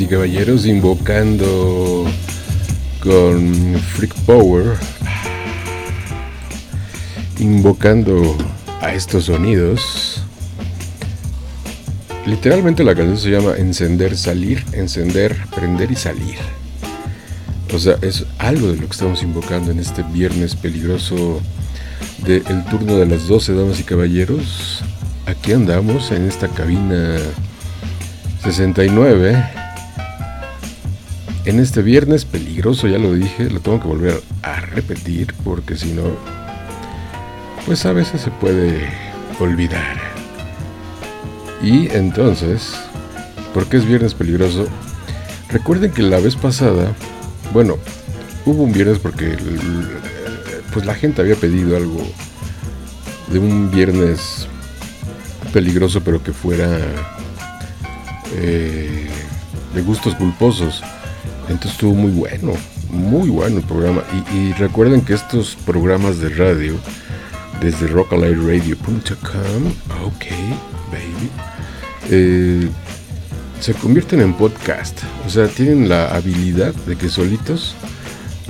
Y caballeros, invocando con Freak Power invocando a estos sonidos. Literalmente la canción se llama Encender, Salir, Encender, Prender y Salir. O sea, es algo de lo que estamos invocando en este viernes peligroso del turno de las 12, damas y caballeros. Aquí andamos en esta cabina 69. En este viernes peligroso, ya lo dije, lo tengo que volver a repetir porque si no, pues a veces se puede olvidar. Y entonces, ¿por qué es viernes peligroso? Recuerden que la vez pasada bueno, hubo un viernes porque pues la gente había pedido algo de un viernes peligroso pero que fuera eh, de gustos culposos. Entonces estuvo muy bueno, muy bueno el programa. Y, recuerden que estos programas de radio, desde rockalightradio.com, ok, baby, eh, se convierten en podcast. O sea, tienen la habilidad de que solitos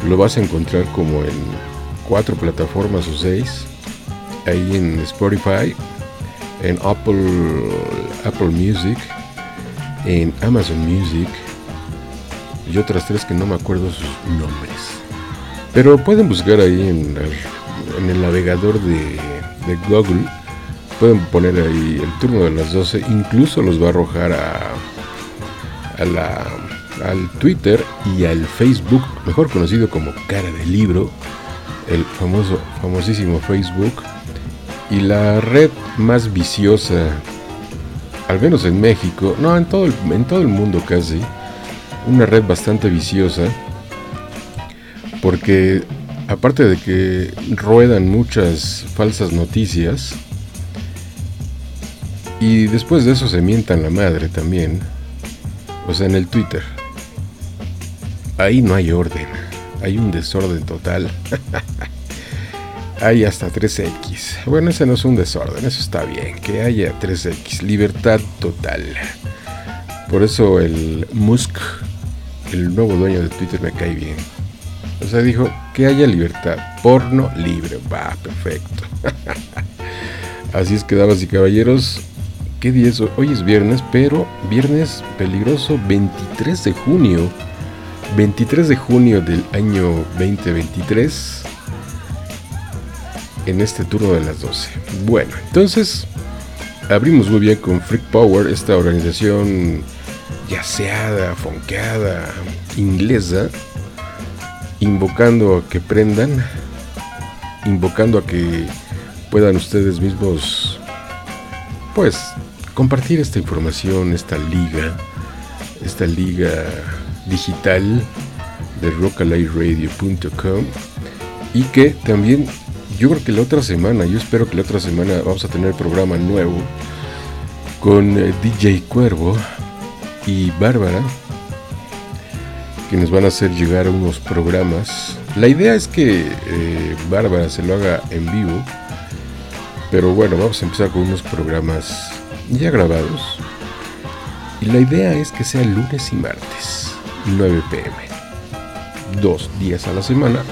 lo vas a encontrar como en cuatro plataformas o seis. Ahí en Spotify, en Apple, Apple Music, en Amazon Music y otras tres que no me acuerdo sus nombres. Pero pueden buscar ahí en, en el navegador de, Google. Pueden poner ahí el turno de las 12, incluso los va a arrojar a al Twitter y al Facebook, mejor conocido como Cara de Libro, el famoso, famosísimo Facebook, y la red más viciosa, al menos en México, no, en todo el, en todo el mundo casi, una red bastante viciosa, porque aparte de que ruedan muchas falsas noticias, y después de eso se mientan la madre también, o sea, en el Twitter. Ahí no hay orden. Hay un desorden total. hay hasta 3X. Bueno, ese no es un desorden, eso está bien. Que haya 3X. Libertad total. Por eso el Musk, el nuevo dueño de Twitter, me cae bien. O sea, dijo que haya libertad. Porno libre. Va, perfecto. Así es que, damas y caballeros, ¿Qué día es? Hoy es viernes, pero viernes peligroso 23 de junio. 23 de junio del año 2023. En este turno de las 12. Bueno, entonces abrimos muy bien con Freak Power, esta organización yaceada, fonqueada, inglesa, invocando a que prendan, invocando a que puedan ustedes mismos, pues, compartir esta información, esta liga, esta liga digital de rockalightradio.com y que también yo creo que la otra semana, yo espero que la otra semana vamos a tener programa nuevo con eh, DJ Cuervo y Bárbara que nos van a hacer llegar unos programas. La idea es que eh, Bárbara se lo haga en vivo, pero bueno, vamos a empezar con unos programas ya grabados. Y la idea es que sea lunes y martes, 9 pm. Dos días a la semana.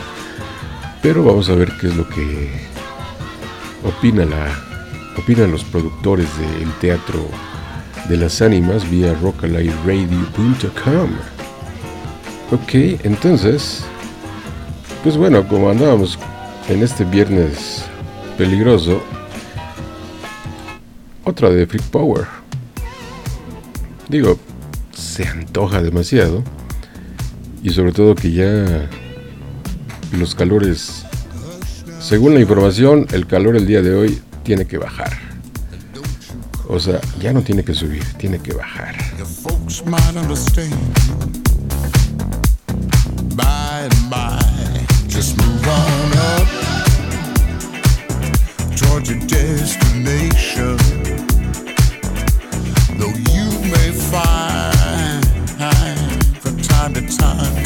Pero vamos a ver qué es lo que opina la, opinan los productores del teatro de las ánimas vía rockalightradio.com. Ok, entonces, pues bueno, como andábamos en este viernes peligroso, otra de Freak Power. Digo, se antoja demasiado. Y sobre todo que ya los calores, según la información, el calor el día de hoy tiene que bajar. O sea, ya no tiene que subir, tiene que bajar. Though you may find from time to time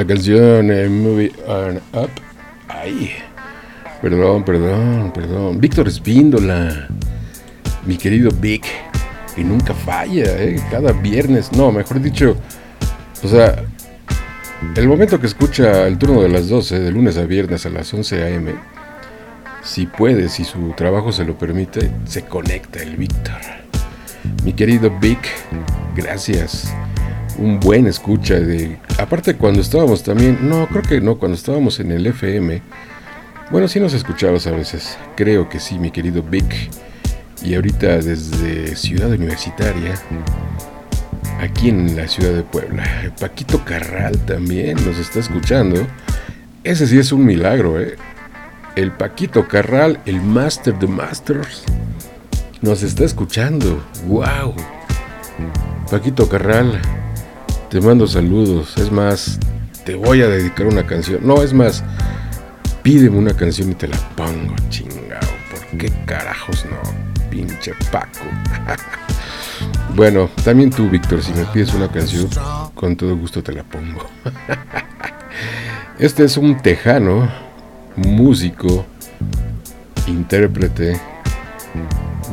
La canción eh, Movie on Up. Ay, perdón, perdón, perdón. Víctor Espíndola, mi querido Vic, que nunca falla, ¿eh? cada viernes. No, mejor dicho, o sea, el momento que escucha el turno de las 12, de lunes a viernes a las 11 a.m., si puede, si su trabajo se lo permite, se conecta el Víctor. Mi querido Vic, gracias un buen escucha de aparte cuando estábamos también no creo que no cuando estábamos en el FM bueno sí nos escuchabas a veces creo que sí mi querido Vic. Y ahorita desde Ciudad Universitaria aquí en la ciudad de Puebla Paquito Carral también nos está escuchando. Ese sí es un milagro eh el Paquito Carral el Master de Masters nos está escuchando. Wow Paquito Carral te mando saludos. Es más, te voy a dedicar una canción. No, es más, pídeme una canción y te la pongo, chingao. ¿Por qué carajos no? Pinche Paco. bueno, también tú, Víctor, si me pides una canción, con todo gusto te la pongo. este es un tejano, músico, intérprete,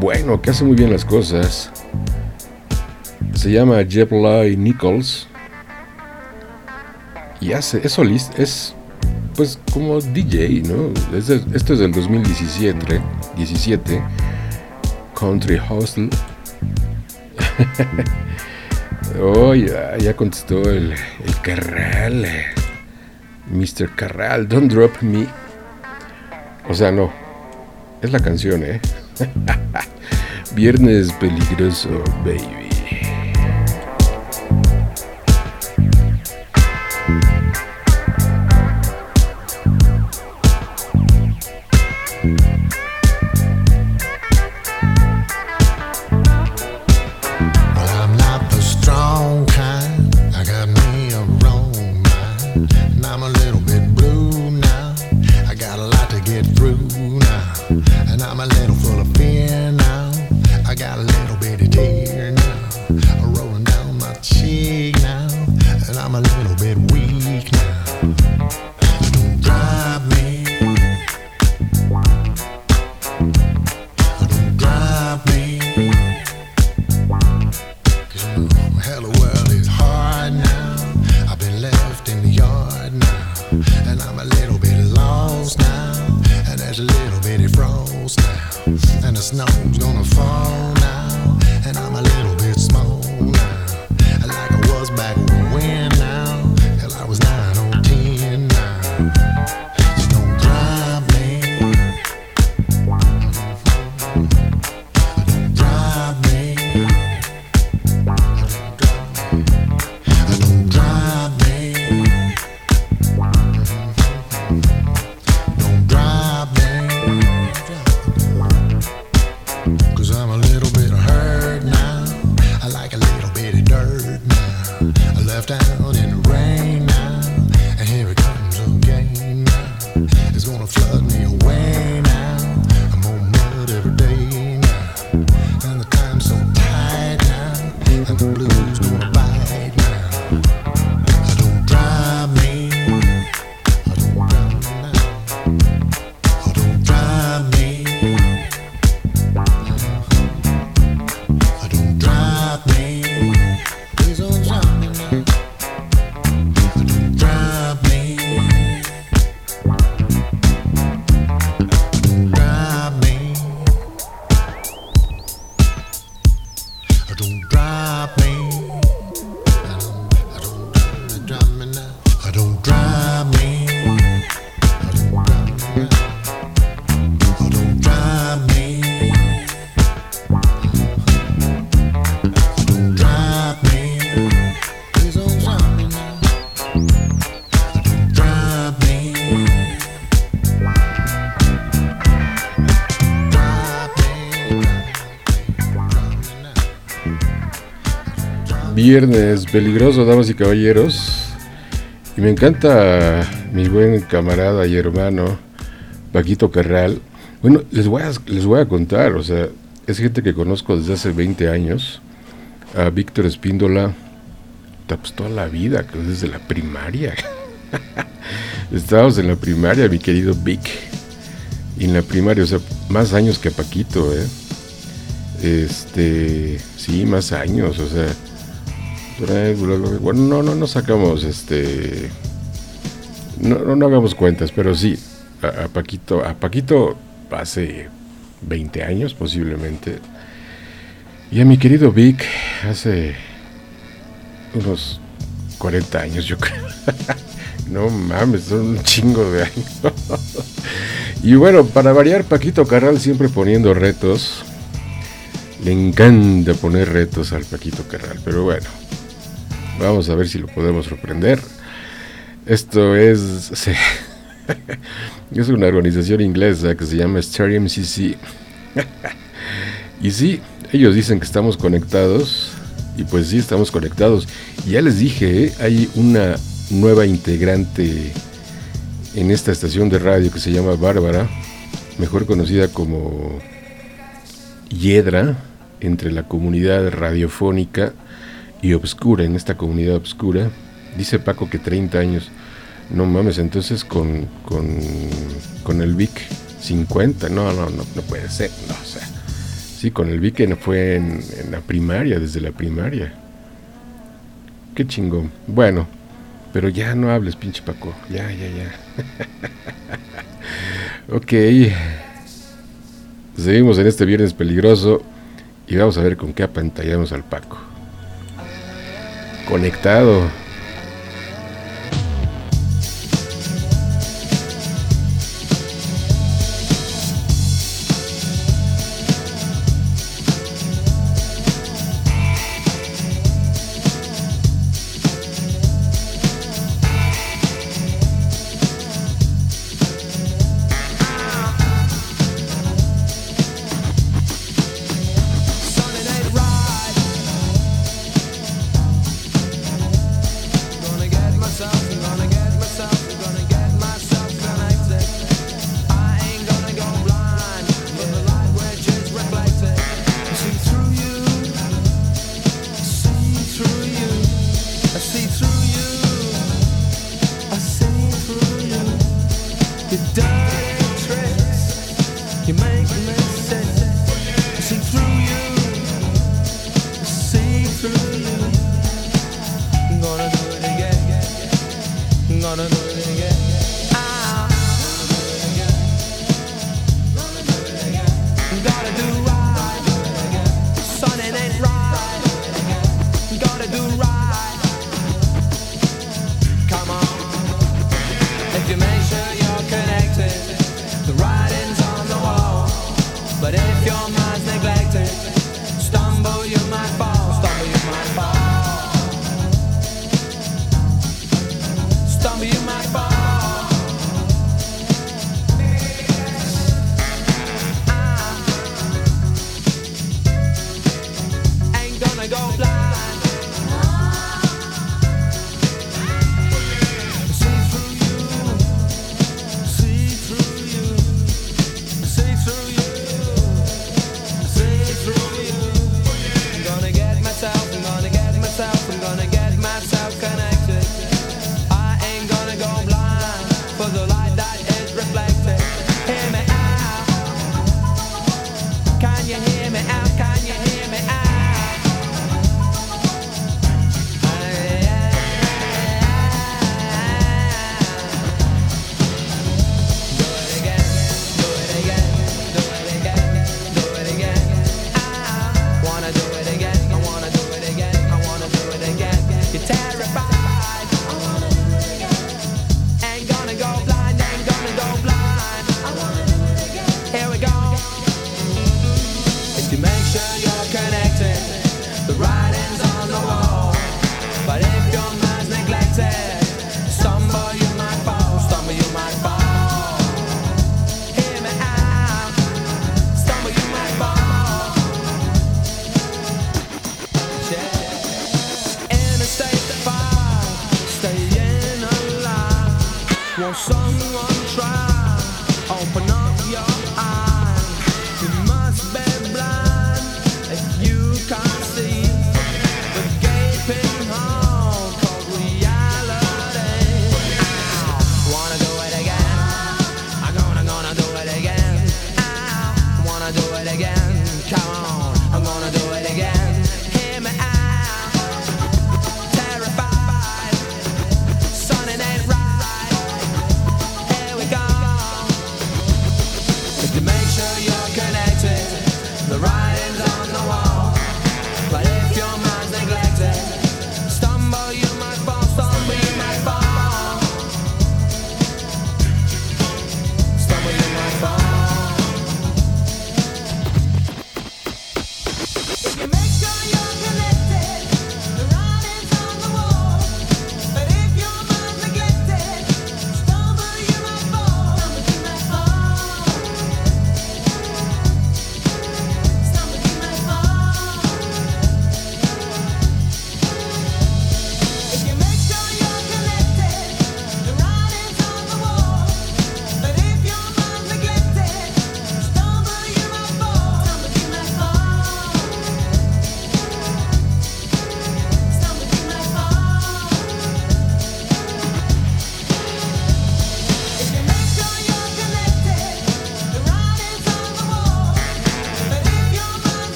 bueno, que hace muy bien las cosas se llama Lloyd Nichols y hace, es solista, es pues como DJ, ¿no? Es de- esto es del 2017, 17, Country Hustle. oh, ya, ya contestó el, el Carral, Mr. Carral, Don't Drop Me. O sea, no, es la canción, ¿eh? Viernes peligroso, baby. Viernes peligroso, damas y caballeros. Y me encanta mi buen camarada y hermano Paquito Carral. Bueno, les voy a, les voy a contar, o sea, es gente que conozco desde hace 20 años. A Víctor Espíndola, pues toda la vida, desde la primaria. Estábamos en la primaria, mi querido Vic. Y en la primaria, o sea, más años que a Paquito, ¿eh? Este, sí, más años, o sea, bueno, no, no, no sacamos, este, no, no, no hagamos cuentas, pero sí, a, a Paquito, a Paquito hace 20 años posiblemente, y a mi querido Vic hace unos 40 años, yo creo. no mames, son un chingo de años. y bueno, para variar, Paquito Carral siempre poniendo retos. Le encanta poner retos al Paquito Carral, pero bueno, vamos a ver si lo podemos sorprender. Esto es. es una organización inglesa que se llama Stereo MCC. y sí, ellos dicen que estamos conectados. Y pues sí, estamos conectados. Y ya les dije, ¿eh? hay una nueva integrante en esta estación de radio que se llama Bárbara, mejor conocida como Hiedra, entre la comunidad radiofónica y obscura, en esta comunidad obscura. Dice Paco que 30 años. No mames, entonces con, con, con el Vic 50, no, no, no, no puede ser, no, o sea, sí, con el Vic fue en, en la primaria, desde la primaria. Qué chingón. Bueno, pero ya no hables, pinche Paco, ya, ya, ya. ok, seguimos en este viernes peligroso y vamos a ver con qué apantallamos al Paco. Conectado.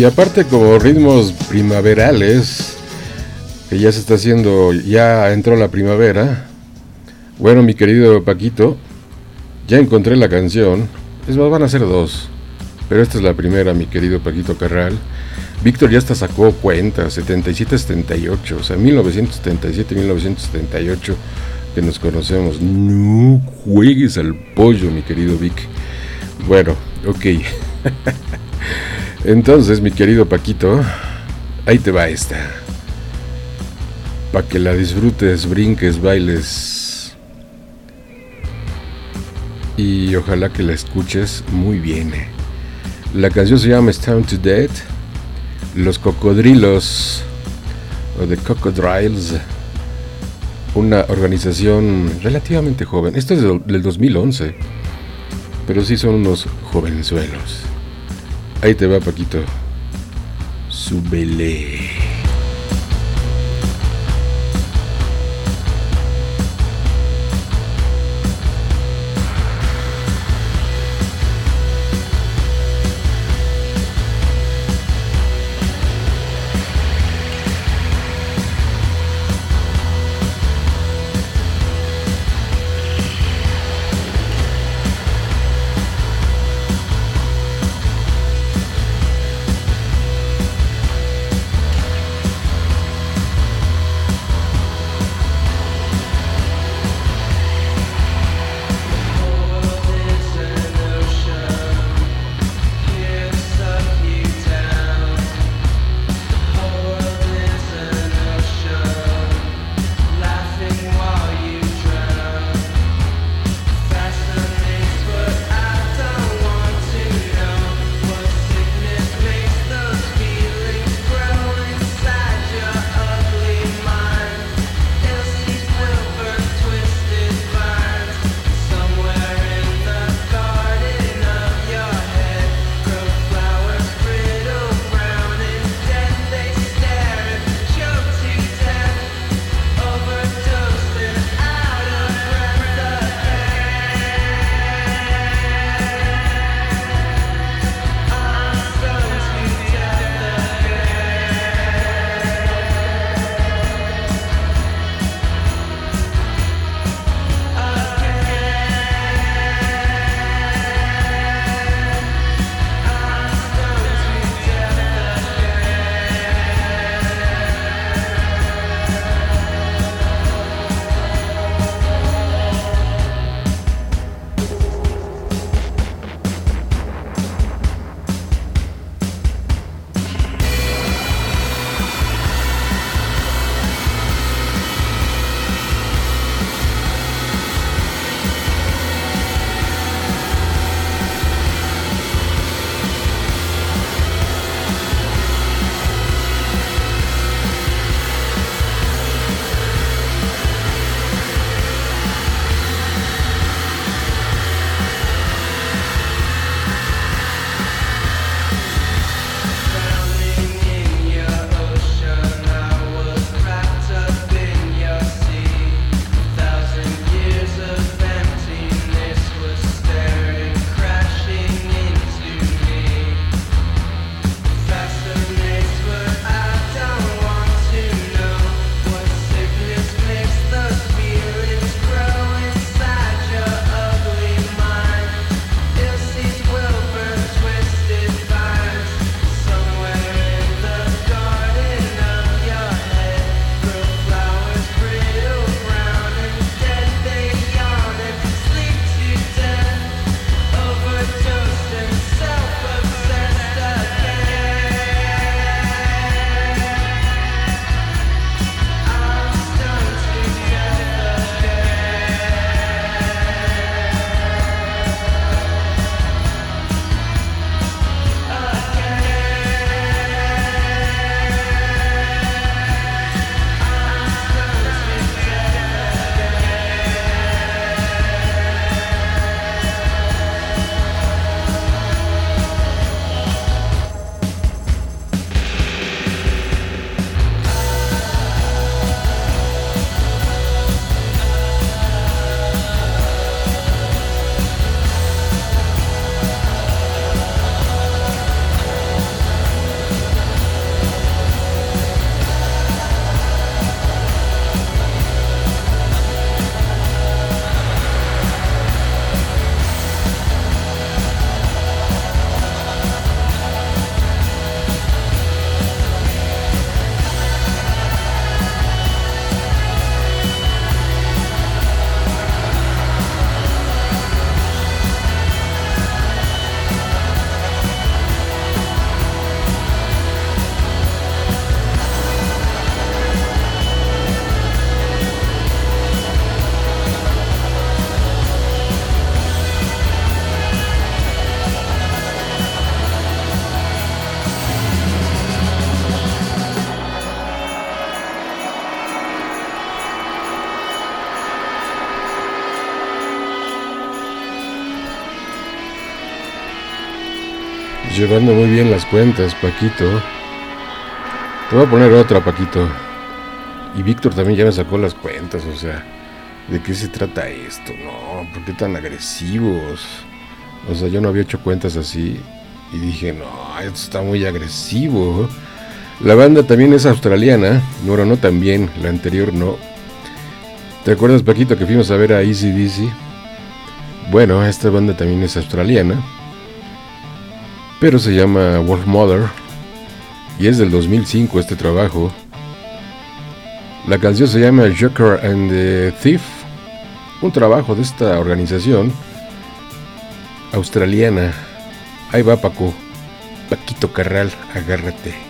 Y aparte como ritmos primaverales, que ya se está haciendo, ya entró la primavera. Bueno, mi querido Paquito, ya encontré la canción. Es más, van a ser dos. Pero esta es la primera, mi querido Paquito Carral. Víctor ya hasta sacó cuenta, 77-78, o sea, 1977-1978 que nos conocemos. No juegues al pollo, mi querido Vic. Bueno, ok. Entonces, mi querido Paquito, ahí te va esta. Para que la disfrutes, brinques, bailes. Y ojalá que la escuches muy bien. La canción se llama Stone to Dead. Los Cocodrilos, o The Cocodriles, una organización relativamente joven. Esto es del 2011, pero sí son unos jovenzuelos. Ahí te va, Paquito. Súbele. Llevando muy bien las cuentas, Paquito. Te voy a poner otra, Paquito. Y Víctor también ya me sacó las cuentas, o sea, ¿de qué se trata esto? No, ¿por qué tan agresivos? O sea, yo no había hecho cuentas así y dije, no, esto está muy agresivo. La banda también es australiana, no, no también, la anterior no. ¿Te acuerdas, Paquito, que fuimos a ver a Easy Dizzy? Bueno, esta banda también es australiana, pero se llama Wolf Mother y es del 2005 este trabajo. La canción se llama Joker and the Thief, un trabajo de esta organización australiana. Ahí va Paco, Paquito Carral, agárrate.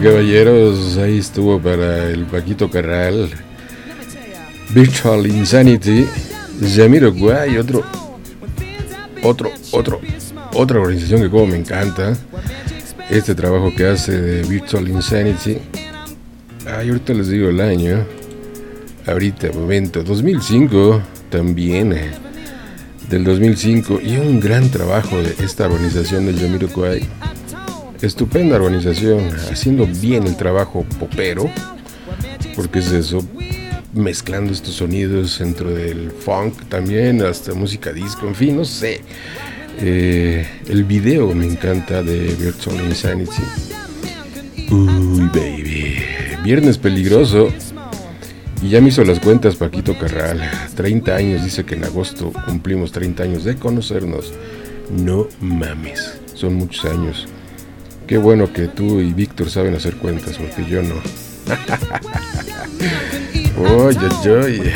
Caballeros, ahí estuvo para el Paquito Carral. Virtual Insanity, Yamiro Guay, otro, otro, otro, otra organización que como me encanta. Este trabajo que hace de Virtual Insanity. Ahorita les digo el año. Ahorita, momento, 2005 también. Eh, del 2005 y un gran trabajo de esta organización del Yamiro Guay estupenda organización, haciendo bien el trabajo popero, porque es eso, mezclando estos sonidos dentro del funk también, hasta música disco, en fin, no sé. Eh, el video me encanta de Virtual Insanity. Uy, baby. Viernes peligroso. Y ya me hizo las cuentas Paquito Carral. 30 años, dice que en agosto cumplimos 30 años de conocernos. No mames, son muchos años. Qué bueno que tú y Víctor saben hacer cuentas, porque yo no. oye, oye.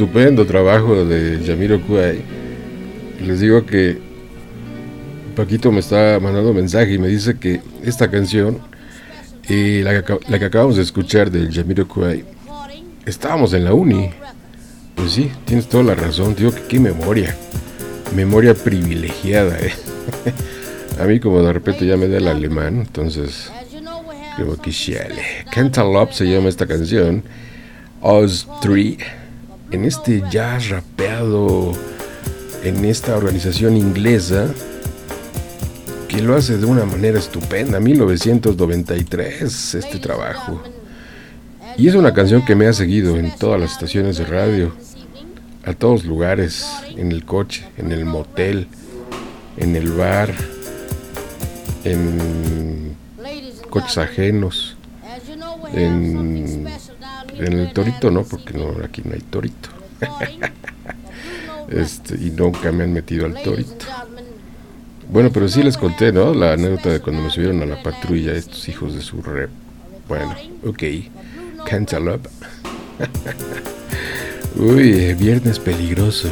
Estupendo trabajo de Yamiro Kuai. Les digo que Paquito me está mandando mensaje y me dice que esta canción, y la, que, acabamos de escuchar de Yamiro Kuai, estábamos en la uni. Pues sí, tienes toda la razón, digo que qué memoria. Memoria privilegiada, ¿eh? A mí como de repente ya me da el alemán, entonces creo que Cantaloupe se llama esta canción. Oz 3 en este jazz rapeado en esta organización inglesa que lo hace de una manera estupenda, 1993 este trabajo. Y es una canción que me ha seguido en todas las estaciones de radio, a todos lugares, en el coche, en el motel, en el bar, en coches ajenos, en, en el torito no, porque no, aquí no hay torito. este, y nunca me han metido al torito. Bueno, pero sí les conté, ¿no? La anécdota de cuando me subieron a la patrulla estos hijos de su rep. Bueno, ok. Cantaloupe. Uy, viernes peligroso.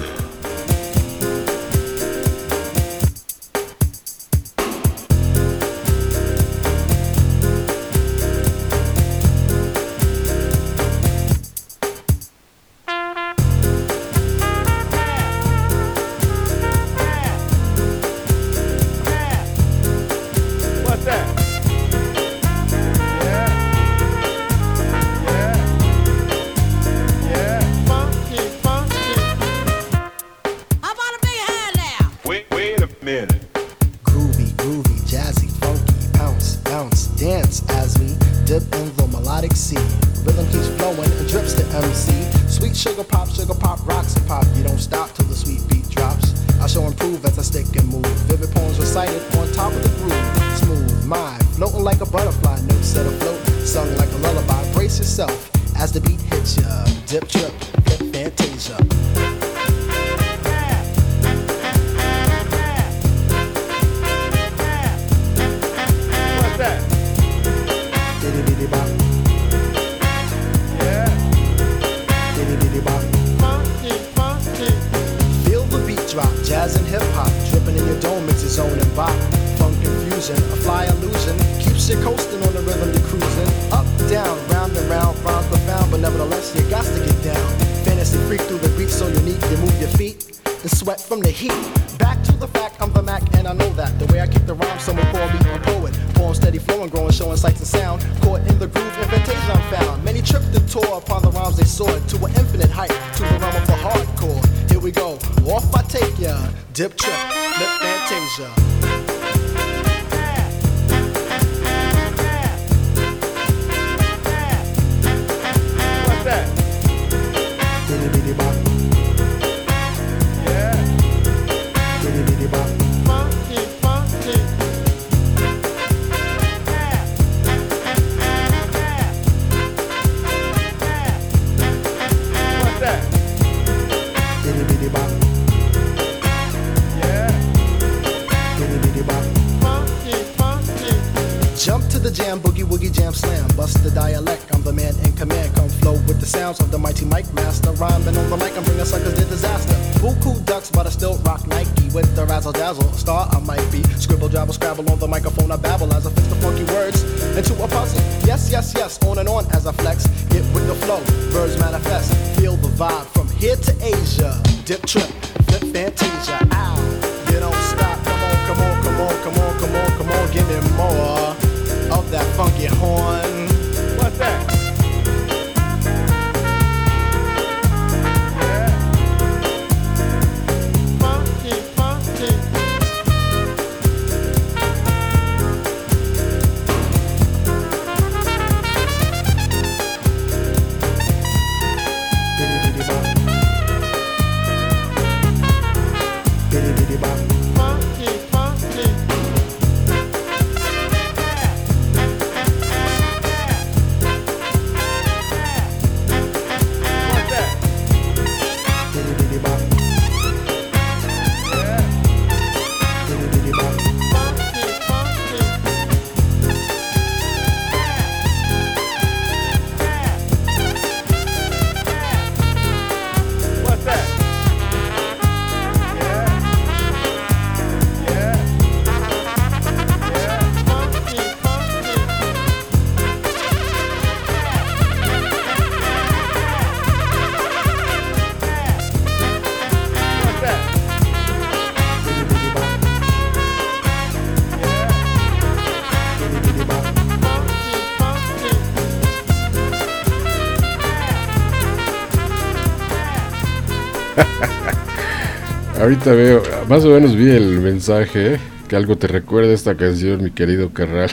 Ahorita veo, más o menos vi el mensaje, que algo te recuerda esta canción, mi querido Carral.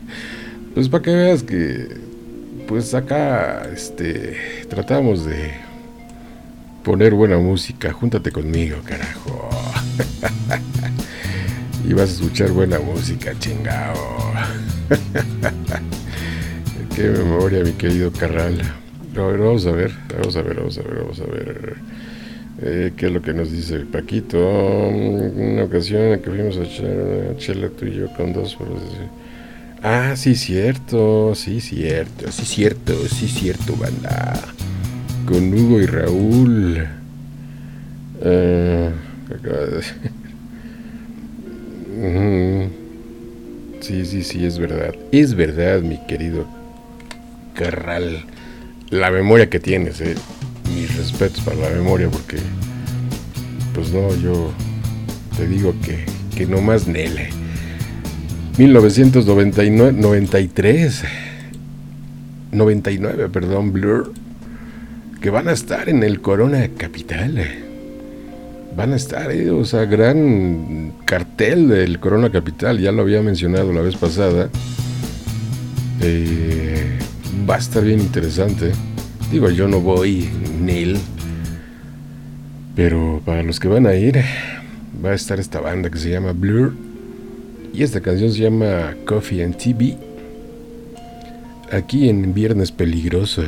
pues para que veas que, pues acá, este, tratamos de poner buena música. Júntate conmigo, carajo. y vas a escuchar buena música, chingao. Qué memoria, mi querido Carral. vamos a ver, vamos a ver, vamos a ver, vamos a ver. Eh, ¿Qué es lo que nos dice Paquito? Una ocasión en que fuimos a echar una chela tú y yo con dos Ah, sí, cierto, sí, cierto, sí, cierto, sí, cierto, banda. Con Hugo y Raúl. Eh, Sí, sí, sí, es verdad. Es verdad, mi querido Carral. La memoria que tienes, eh. Respetos para la memoria, porque. Pues no, yo te digo que, que no más Nele. 1993. 99, perdón, Blur. Que van a estar en el Corona Capital van a estar, eh, o sea, gran cartel del Corona Capital, ya lo había mencionado la vez pasada. Eh, va a estar bien interesante. Digo, yo no voy, Neil. Pero para los que van a ir, va a estar esta banda que se llama Blur. Y esta canción se llama Coffee and TV. Aquí en Viernes Peligroso.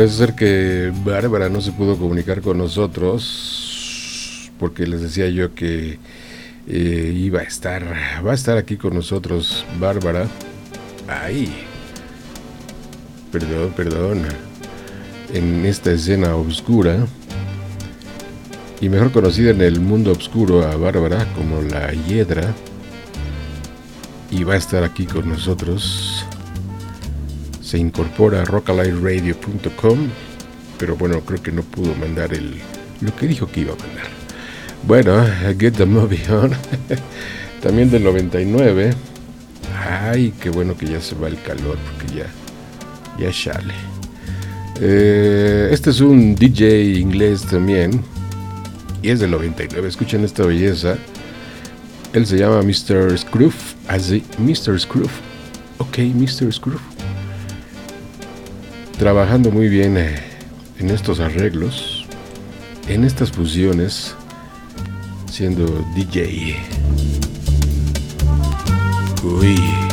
Parece ser que Bárbara no se pudo comunicar con nosotros porque les decía yo que eh, iba a estar, va a estar aquí con nosotros Bárbara. Ahí. Perdón, perdón. En esta escena oscura y mejor conocida en el mundo oscuro a Bárbara como la Hiedra. Y va a estar aquí con nosotros se incorpora a rockalightradio.com, pero bueno, creo que no pudo mandar el lo que dijo que iba a mandar. Bueno, Get the Movie On, también del 99. Ay, qué bueno que ya se va el calor, porque ya, ya sale. Eh, este es un DJ inglés también, y es del 99. Escuchen esta belleza. Él se llama Mr. Scroof, así, Mr. Scroof. Ok, Mr. Scroof trabajando muy bien eh, en estos arreglos, en estas fusiones, siendo DJ. Uy.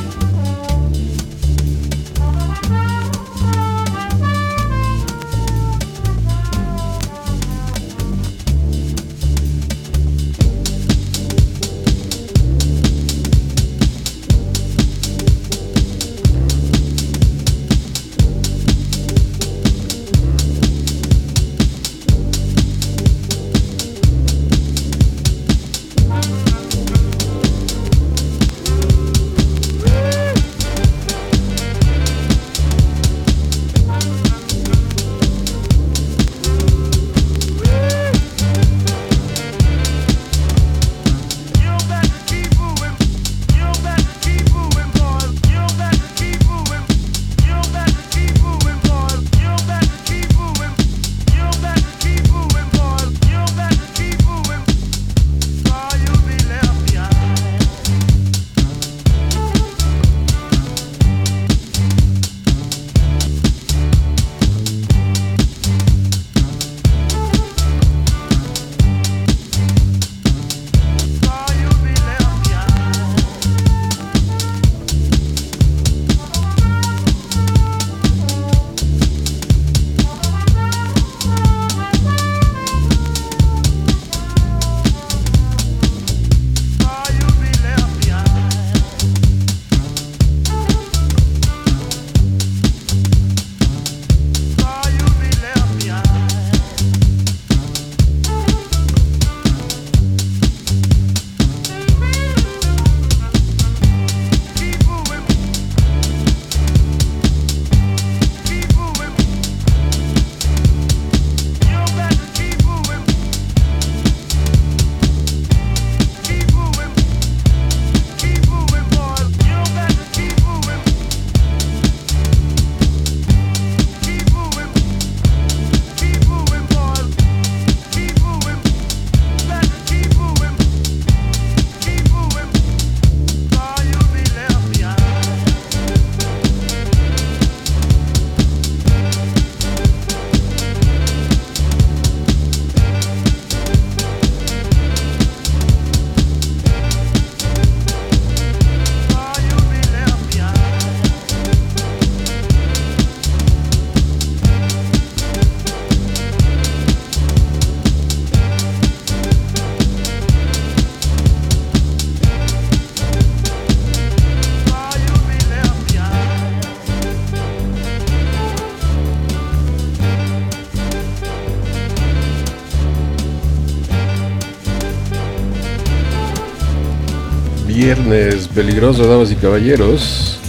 Peligroso, damas y caballeros.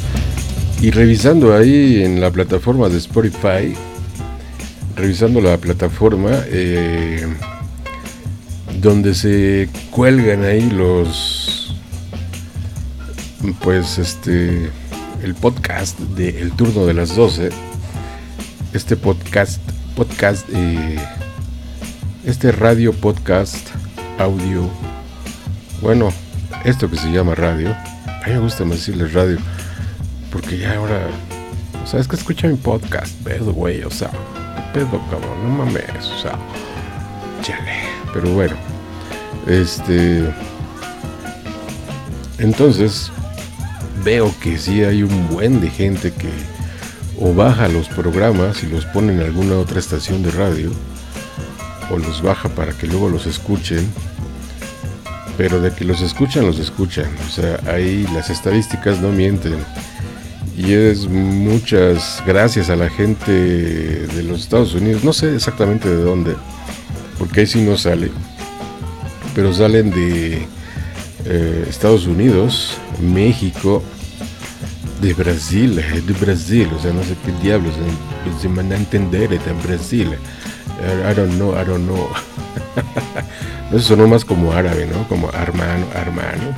Y revisando ahí en la plataforma de Spotify, revisando la plataforma eh, donde se cuelgan ahí los, pues este, el podcast de El Turno de las 12. Este podcast, podcast, eh, este radio podcast, audio, bueno, esto que se llama radio. Me gusta más radio, porque ya ahora, o sea, que escucha mi podcast, pedo, güey, o sea, pedo, cabrón, no mames, o sea, chale, pero bueno, este, entonces, veo que sí hay un buen de gente que o baja los programas y los pone en alguna otra estación de radio o los baja para que luego los escuchen pero de que los escuchan los escuchan. O sea ahí las estadísticas no mienten. Y es muchas gracias a la gente de los Estados Unidos. No sé exactamente de dónde porque ahí sí no sale. Pero salen de eh, Estados Unidos México de Brasil, eh, de Brasil, o sea, no sé qué diablos, se me a entender, en Brasil. I don't know, I don't know. Eso sonó más como árabe, ¿no? Como hermano, hermano.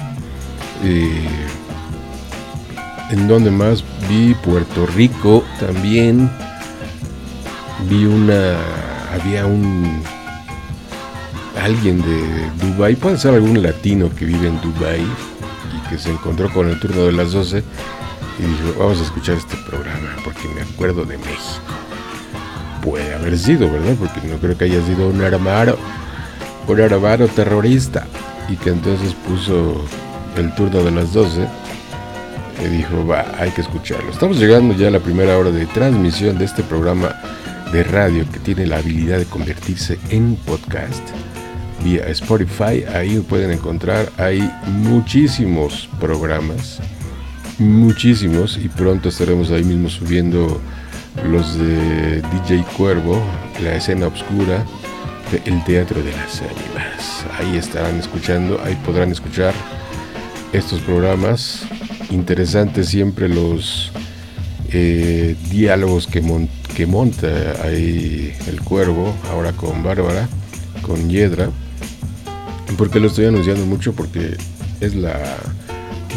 En donde más vi Puerto Rico también. Vi una. Había un. Alguien de Dubai, puede ser algún latino que vive en Dubai y que se encontró con el turno de las 12 y dijo, vamos a escuchar este programa porque me acuerdo de México. Puede haber sido, ¿verdad? Porque no creo que haya sido un armaro, un armaro terrorista. Y que entonces puso el turno de las 12 y dijo, va, hay que escucharlo. Estamos llegando ya a la primera hora de transmisión de este programa de radio que tiene la habilidad de convertirse en podcast vía Spotify. Ahí pueden encontrar, hay muchísimos programas muchísimos y pronto estaremos ahí mismo subiendo los de DJ Cuervo, la escena oscura del Teatro de las Ánimas. Ahí estarán escuchando, ahí podrán escuchar estos programas. Interesantes siempre los eh, diálogos que, que monta ahí el Cuervo, ahora con Bárbara, con Yedra. porque lo estoy anunciando mucho? Porque es la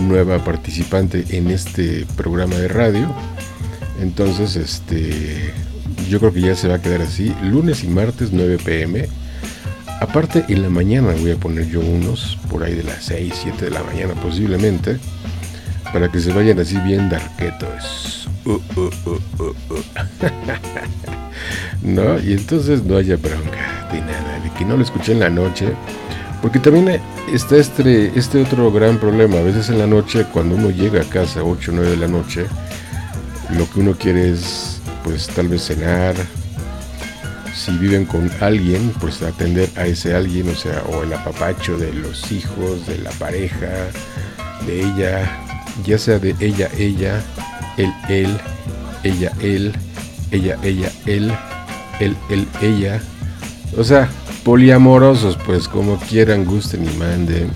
nueva participante en este programa de radio. Entonces, este, yo creo que ya se va a quedar así. Lunes y martes 9 pm. Aparte, en la mañana voy a poner yo unos, por ahí de las 6, 7 de la mañana posiblemente, para que se vayan así bien darquetos. Uh, uh, uh, no, y entonces no haya bronca de nada, de que no lo escuché en la noche porque también está este, este otro gran problema. A veces en la noche, cuando uno llega a casa a 8 o 9 de la noche, lo que uno quiere es, pues tal vez cenar. Si viven con alguien, pues atender a ese alguien, o sea, o el apapacho de los hijos, de la pareja, de ella, ya sea de ella, ella, él, él, ella, él, ella, ella, él, él, él, ella. O sea, poliamorosos, pues como quieran, gusten y manden.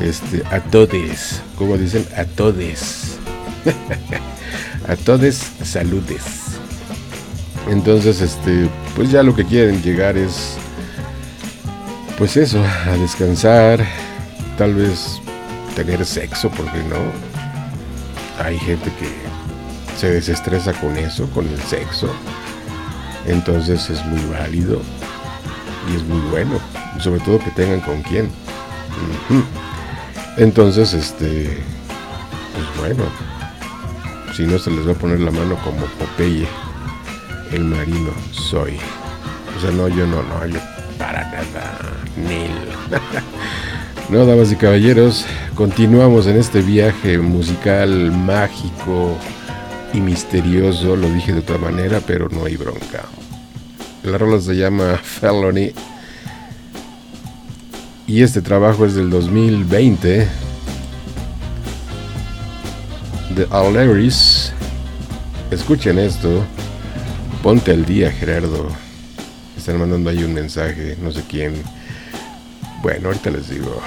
Este, a todes, como dicen, a todes. a todes, saludes. Entonces, este, pues ya lo que quieren llegar es, pues eso, a descansar, tal vez tener sexo, porque no? Hay gente que se desestresa con eso, con el sexo. Entonces es muy válido y es muy bueno, sobre todo que tengan con quién. Entonces, este, pues bueno, si no se les va a poner la mano como Popeye, el marino soy. O sea, no, yo no, no, yo para nada, Nil. no, damas y caballeros, continuamos en este viaje musical mágico y misterioso, lo dije de otra manera, pero no hay bronca. La rola se llama Felony. Y este trabajo es del 2020. Aleris. Escuchen esto. Ponte al día, Gerardo. Están mandando ahí un mensaje, no sé quién. Bueno, ahorita les digo.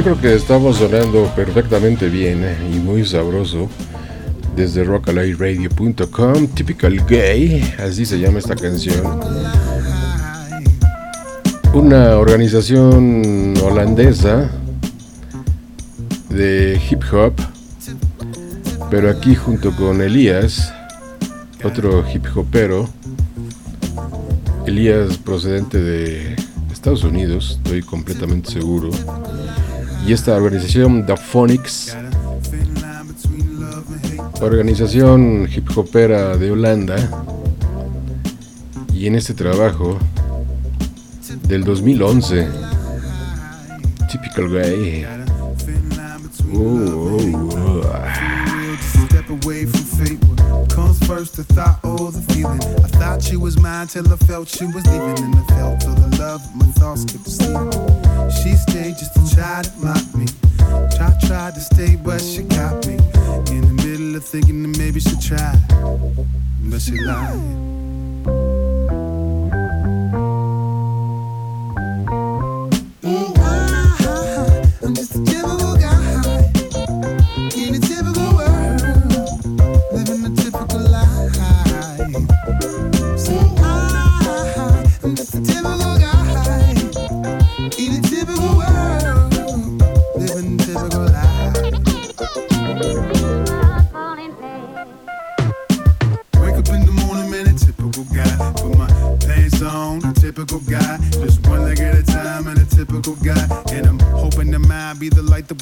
Yo creo que estamos sonando perfectamente bien eh, y muy sabroso desde rockalayradio.com, Typical Gay, así se llama esta canción. Una organización holandesa de hip hop, pero aquí junto con Elías, otro hip hopero, Elías procedente de Estados Unidos, estoy completamente seguro, y esta organización, The Phonics, organización hip hopera de Holanda, y en este trabajo del 2011, Typical Gay. first I thought, oh, the feeling. I thought she was mine till I felt she was leaving. And I felt all the love, my thoughts kept sleep. She stayed just to try to mock me. Try, tried to stay, but she got me. In the middle of thinking that maybe she tried, but she lied.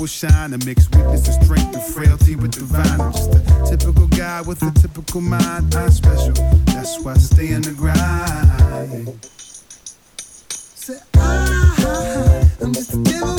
Shine and mix weakness and strength and frailty with divine. I'm just a typical guy with a typical mind. I'm special, that's why I stay in the grind. Say, I, I'm just a typical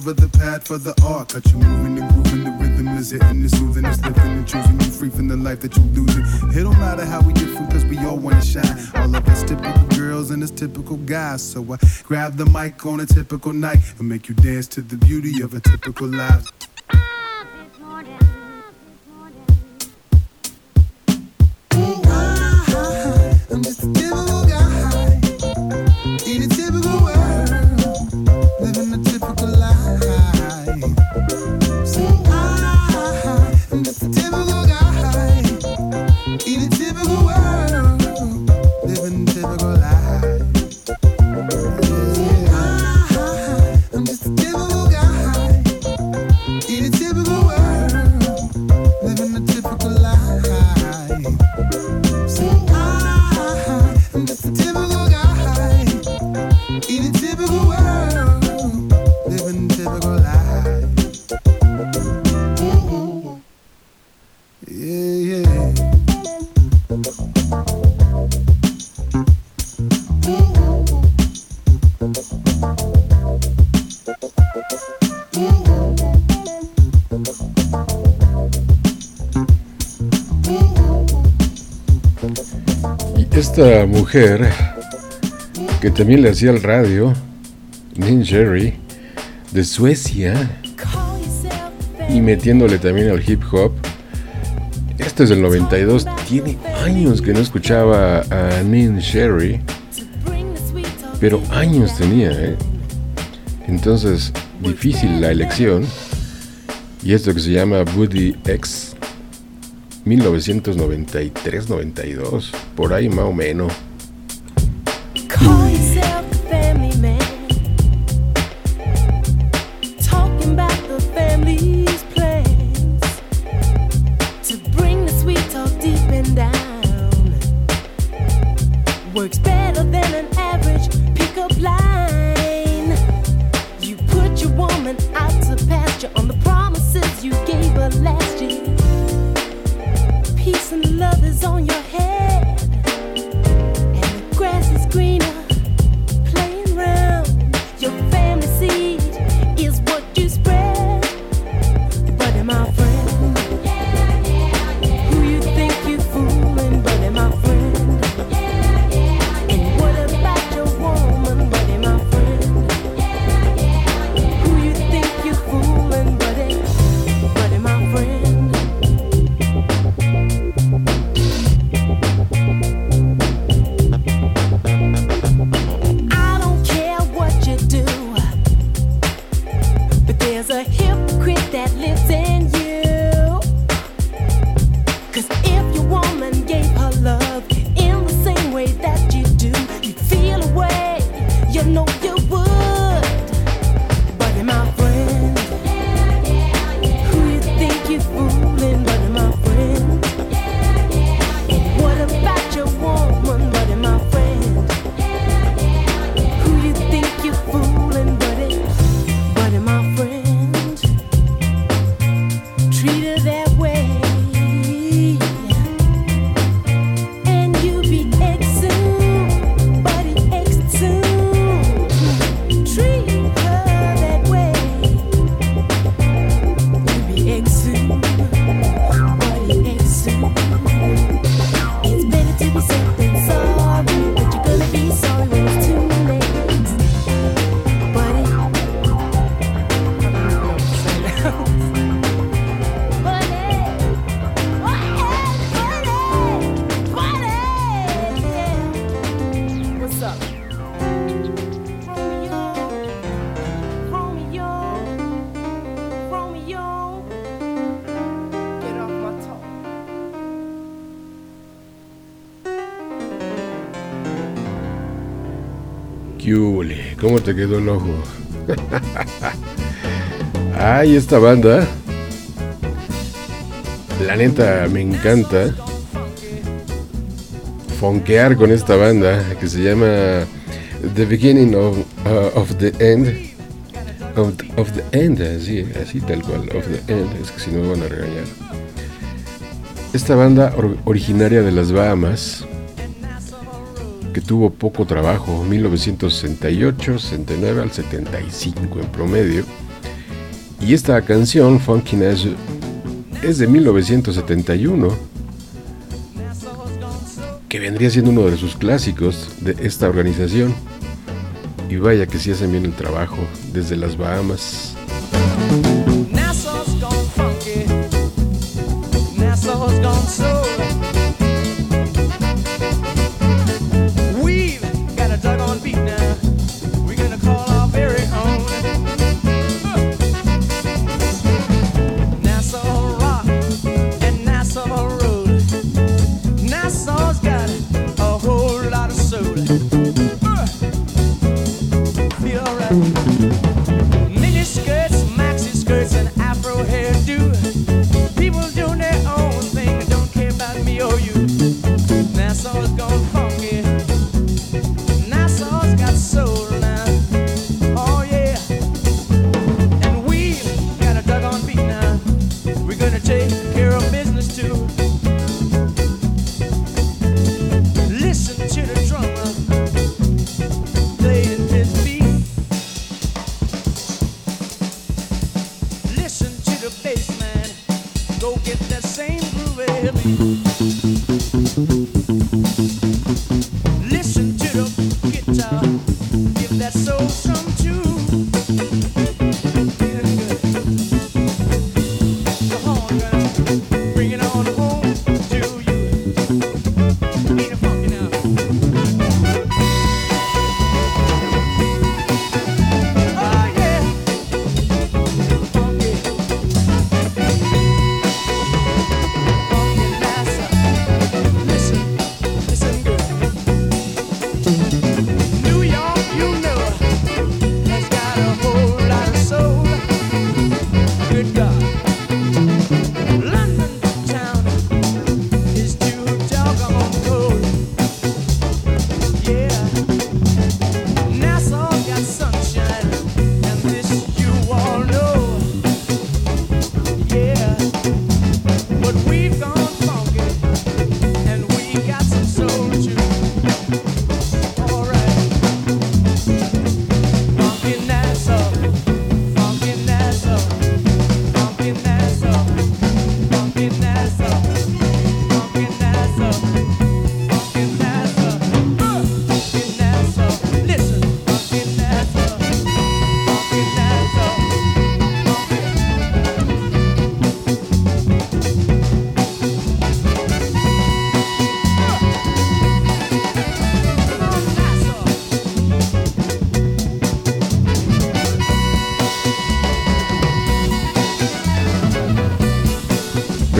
move over the pad for the art. Got you moving and grooving, the rhythm is hitting, it's soothing, it's lifting and choosing you free from the life that you're losing. It don't matter how we different, cause we all wanna shine. All of us typical girls and us typical guys. So I grab the mic on a typical night and make you dance to the beauty of a typical life. Esta mujer que también le hacía el radio, Nin Jerry, de Suecia, y metiéndole también al hip hop. Este es del 92, tiene años que no escuchaba a Nin Sherry, pero años tenía, ¿eh? Entonces, difícil la elección. Y esto que se llama Woody X 1993-92, por ahí más o menos. ¿Cómo te quedó el ojo? Ay, esta banda. La neta, me encanta. Fonquear con esta banda que se llama The Beginning of, uh, the End. Of, the End, así, así tal cual. Of the End. Es que si no me van a regañar. Esta banda originaria de las Bahamas que tuvo poco trabajo, 1968, 69 al 75 en promedio. Y esta canción, Funkiness, es de 1971, que vendría siendo uno de sus clásicos de esta organización. Y vaya que si hacen bien el trabajo desde las Bahamas.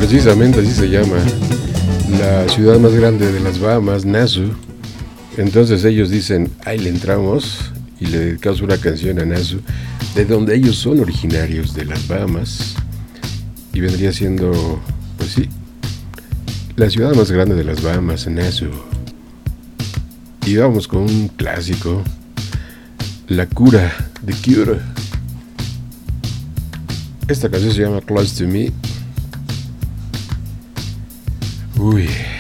Precisamente así se llama la ciudad más grande de las Bahamas, Nassau. Entonces ellos dicen, ahí le entramos y le dedicamos una canción a Nassau, de donde ellos son originarios de las Bahamas. Y vendría siendo, pues sí, la ciudad más grande de las Bahamas, Nassau. Y vamos con un clásico, La Cura, de Cure. Esta canción se llama Close to Me. Uy.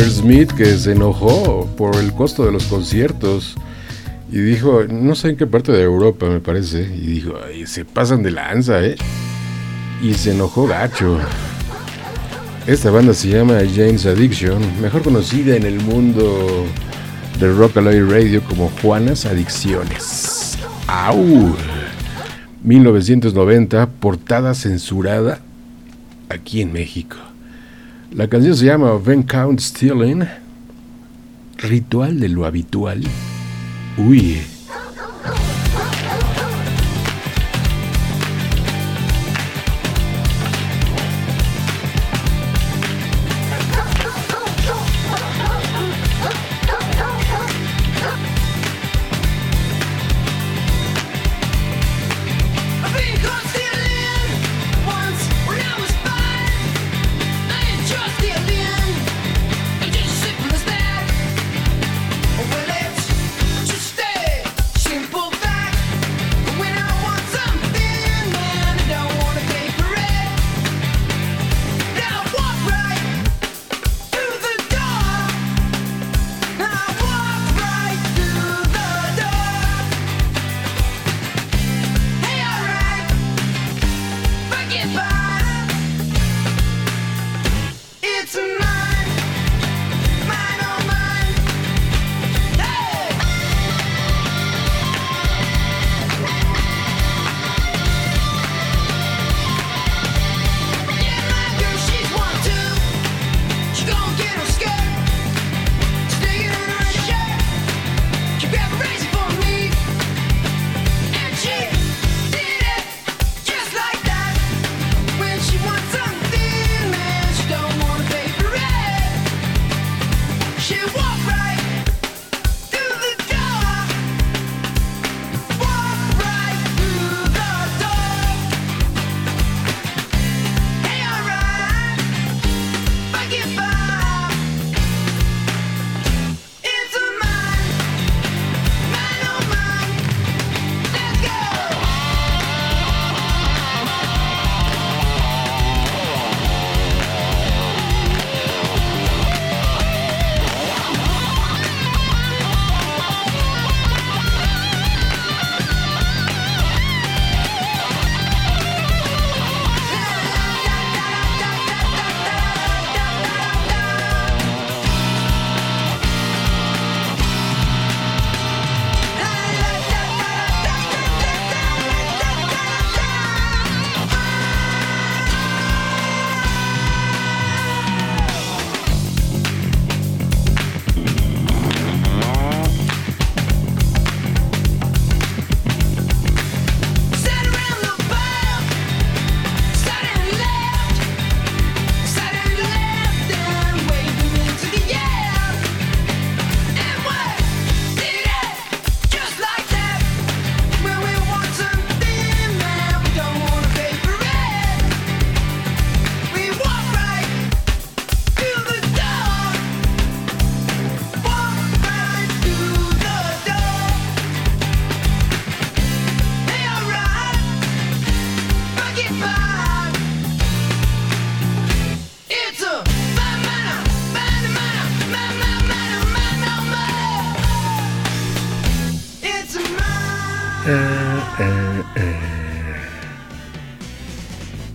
Smith que se enojó por el costo de los conciertos y dijo, no sé en qué parte de Europa me parece, y dijo, "Ay, se pasan de lanza, ¿eh? Y se enojó gacho. Esta banda se llama James Addiction, mejor conocida en el mundo de Rockaway Radio como Juanas Adicciones. ¡Au! 1990, portada censurada aquí en México. La canción se llama Van Count Stealing, ritual de lo habitual. Uy.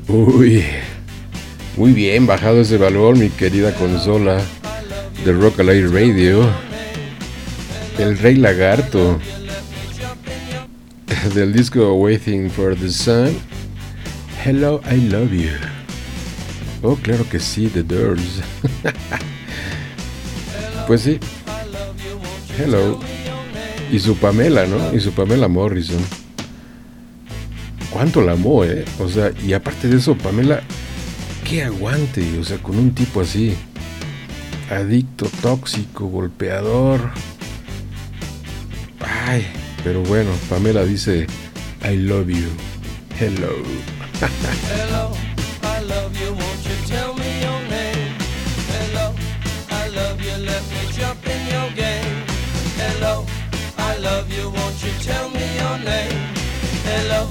Uy, muy bien bajado ese valor, mi querida consola de Rock Alive Radio. El Rey Lagarto del disco Waiting for the Sun. Hello, I love you. Oh, claro que sí, The Doors. pues sí. Hello. Y su Pamela, ¿no? Y su Pamela Morrison. ¿Cuánto la amó, eh? O sea, y aparte de eso, Pamela, qué aguante, o sea, con un tipo así. Adicto, tóxico, golpeador. Ay, pero bueno, Pamela dice, I love you. Hello. Hello, you. Tell me your name? Hello,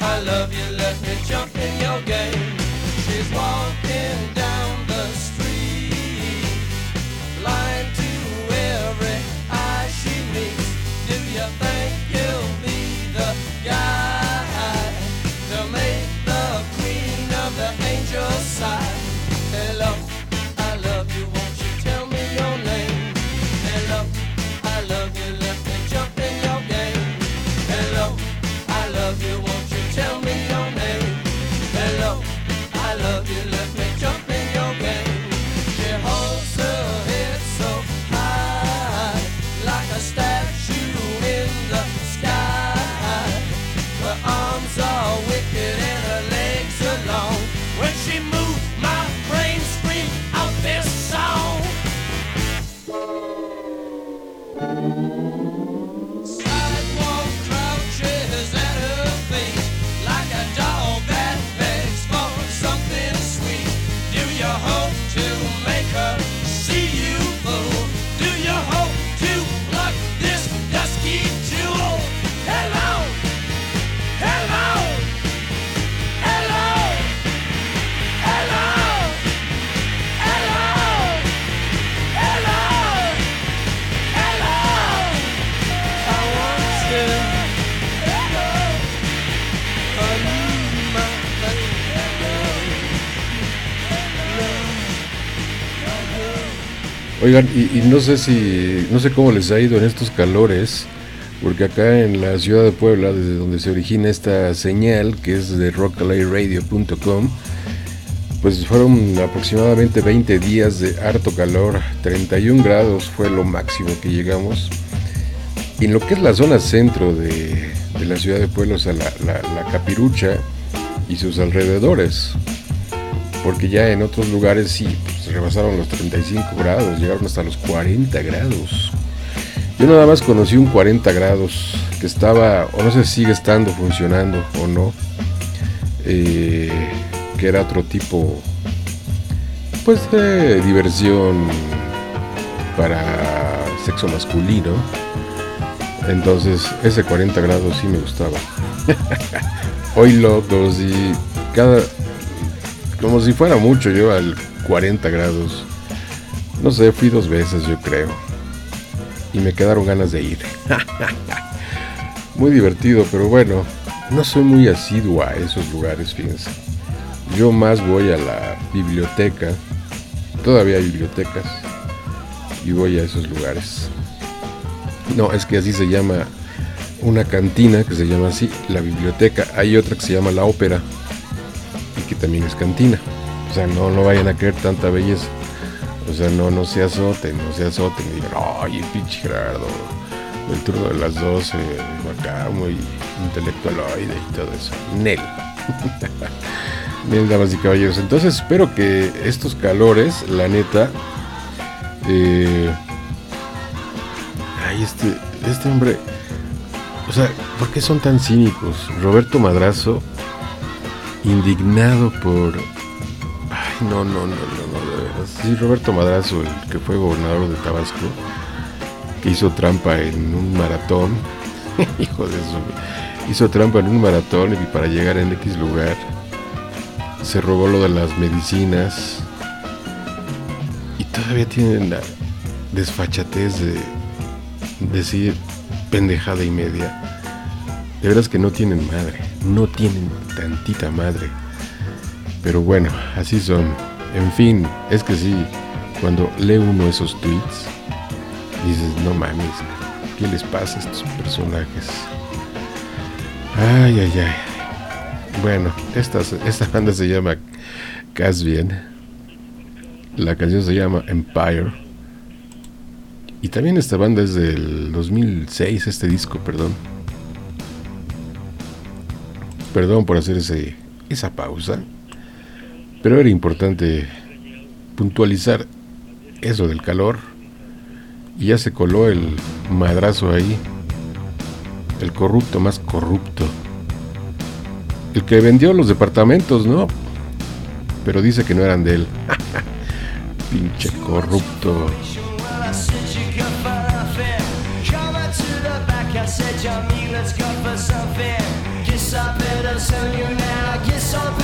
I love you. Let me jump in your game. She's walking Oigan, y, no sé si, no sé cómo les ha ido en estos calores, porque acá en la ciudad de Puebla, desde donde se origina esta señal, que es de rockalayradio.com, pues fueron aproximadamente 20 días de harto calor, 31 grados fue lo máximo que llegamos. Y en lo que es la zona centro de, de la ciudad de Puebla, o sea, la- la Capirucha y sus alrededores, porque ya en otros lugares sí, pues, rebasaron los 35 grados, llegaron hasta los 40 grados. Yo nada más conocí un 40 grados que estaba, o no sé si sigue estando funcionando o no, eh, que era otro tipo, pues de diversión para sexo masculino. Entonces ese 40 grados sí me gustaba. Hoy locos y cada, como si fuera mucho yo al 40 grados. No sé, fui dos veces yo creo. Y me quedaron ganas de ir. muy divertido, pero bueno, no soy muy asiduo a esos lugares, fíjense. Yo más voy a la biblioteca. Todavía hay bibliotecas. Y voy a esos lugares. No, es que así se llama una cantina que se llama así, la biblioteca. Hay otra que se llama la ópera también es cantina. O sea, no, no vayan a creer tanta belleza. O sea, no, no se azoten, no se azoten y digan, ay, el pinche Gerardo, el turno de las 12, acá muy intelectualoide y todo eso. Nel. Nel, damas y caballeros. Entonces espero que estos calores, la neta, eh, ay, este, este hombre, o sea, ¿por qué son tan cínicos? Roberto Madrazo, indignado por Ay, no, no, no, no, no, de veras. Sí, Roberto Madrazo, el que fue gobernador de Tabasco, que hizo trampa en un maratón. Hijo de eso. Hizo trampa en un maratón y para llegar en X lugar se robó lo de las medicinas. Y todavía tienen la desfachatez de decir pendejada y media. De veras que no tienen madre, no tienen tantita madre. Pero bueno, así son. En fin, es que sí, cuando lee uno esos tweets, dices, no mames, ¿qué les pasa a estos personajes? Ay, ay, ay. Bueno, esta, esta banda se llama Casbian. La canción se llama Empire. Y también esta banda es del 2006, este disco, perdón. Perdón por hacer ese, esa pausa. Pero era importante puntualizar eso del calor. Y ya se coló el madrazo ahí. El corrupto más corrupto. El que vendió los departamentos, ¿no? Pero dice que no eran de él. Pinche corrupto. I'm telling you now, I guess I'll be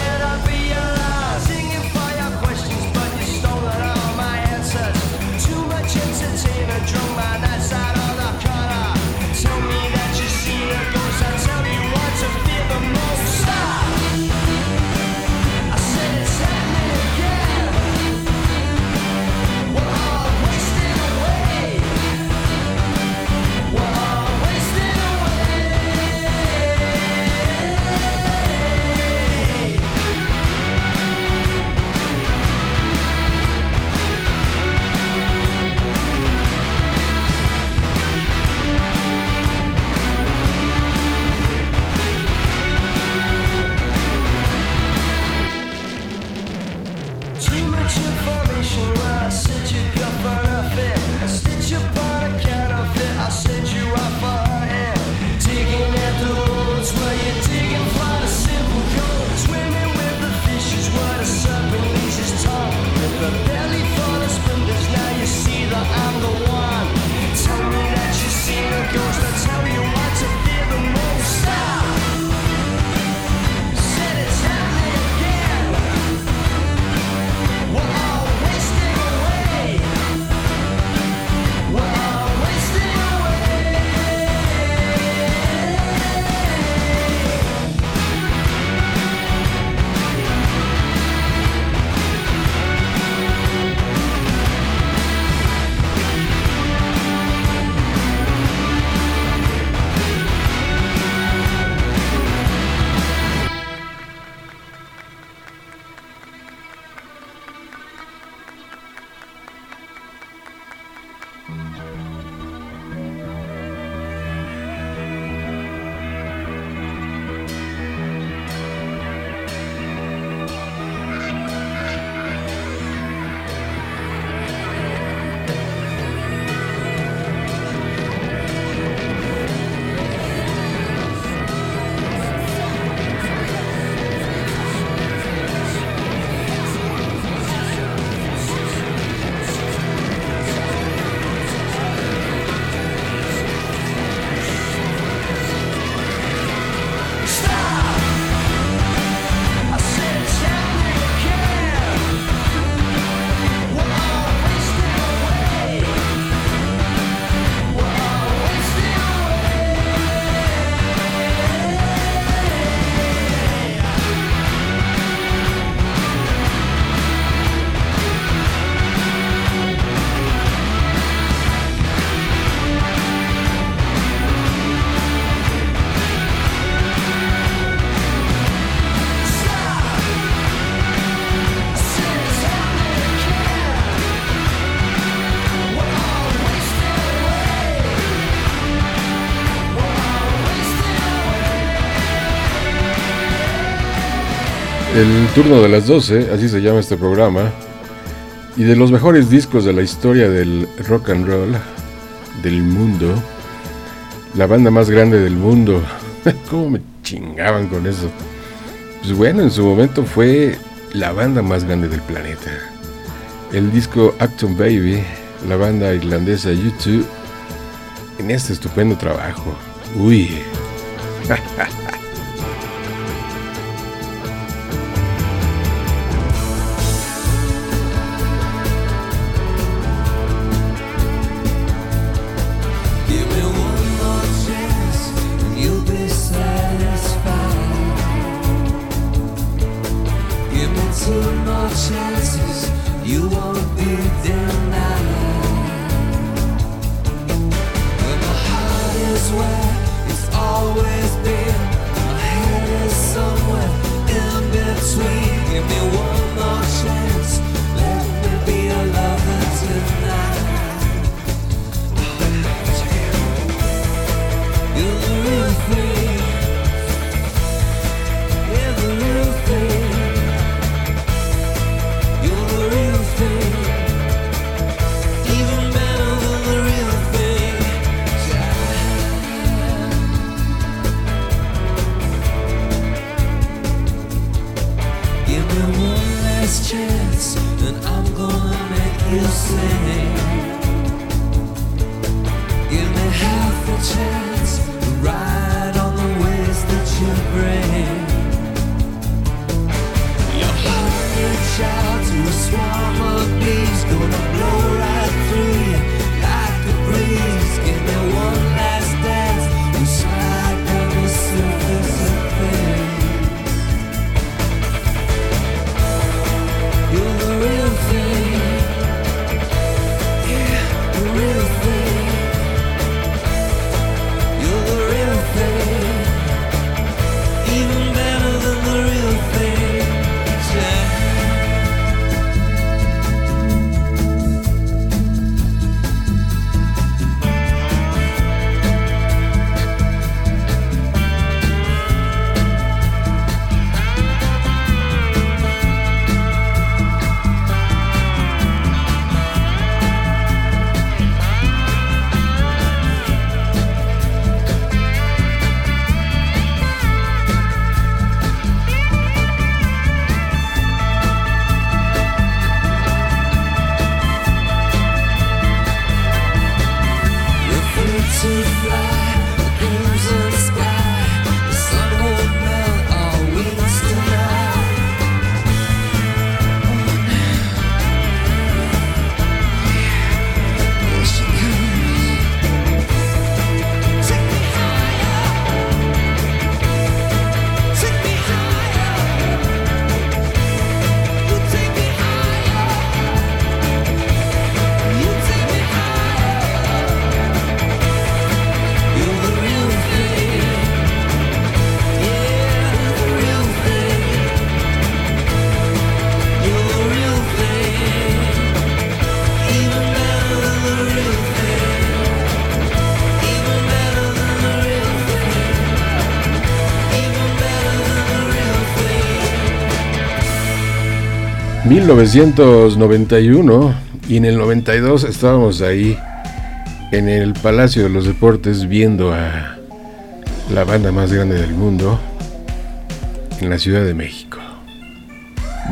El turno de las 12, así se llama este programa. Y de los mejores discos de la historia del rock and roll del mundo. La banda más grande del mundo. ¿Cómo me chingaban con eso? Pues bueno, en su momento fue la banda más grande del planeta. El disco Acton Baby, la banda irlandesa U2, en este estupendo trabajo. Uy. 1991 y en el 92 estábamos ahí en el Palacio de los Deportes viendo a la banda más grande del mundo en la Ciudad de México.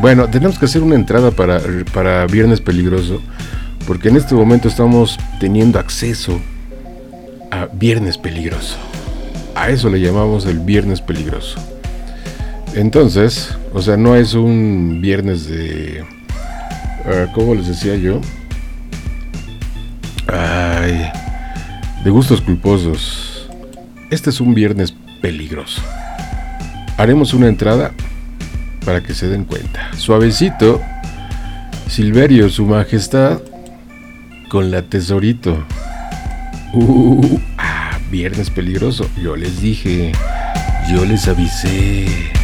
Bueno, tenemos que hacer una entrada para, para Viernes Peligroso porque en este momento estamos teniendo acceso a Viernes Peligroso. A eso le llamamos el Viernes Peligroso. Entonces, o sea, no es un viernes de... ah, ¿Cómo les decía yo? Ay, de gustos culposos. Este es un viernes peligroso. Haremos una entrada para que se den cuenta. Suavecito, Silverio, su majestad, con la tesorito. Uh, ah, viernes peligroso. Yo les dije, yo les avisé.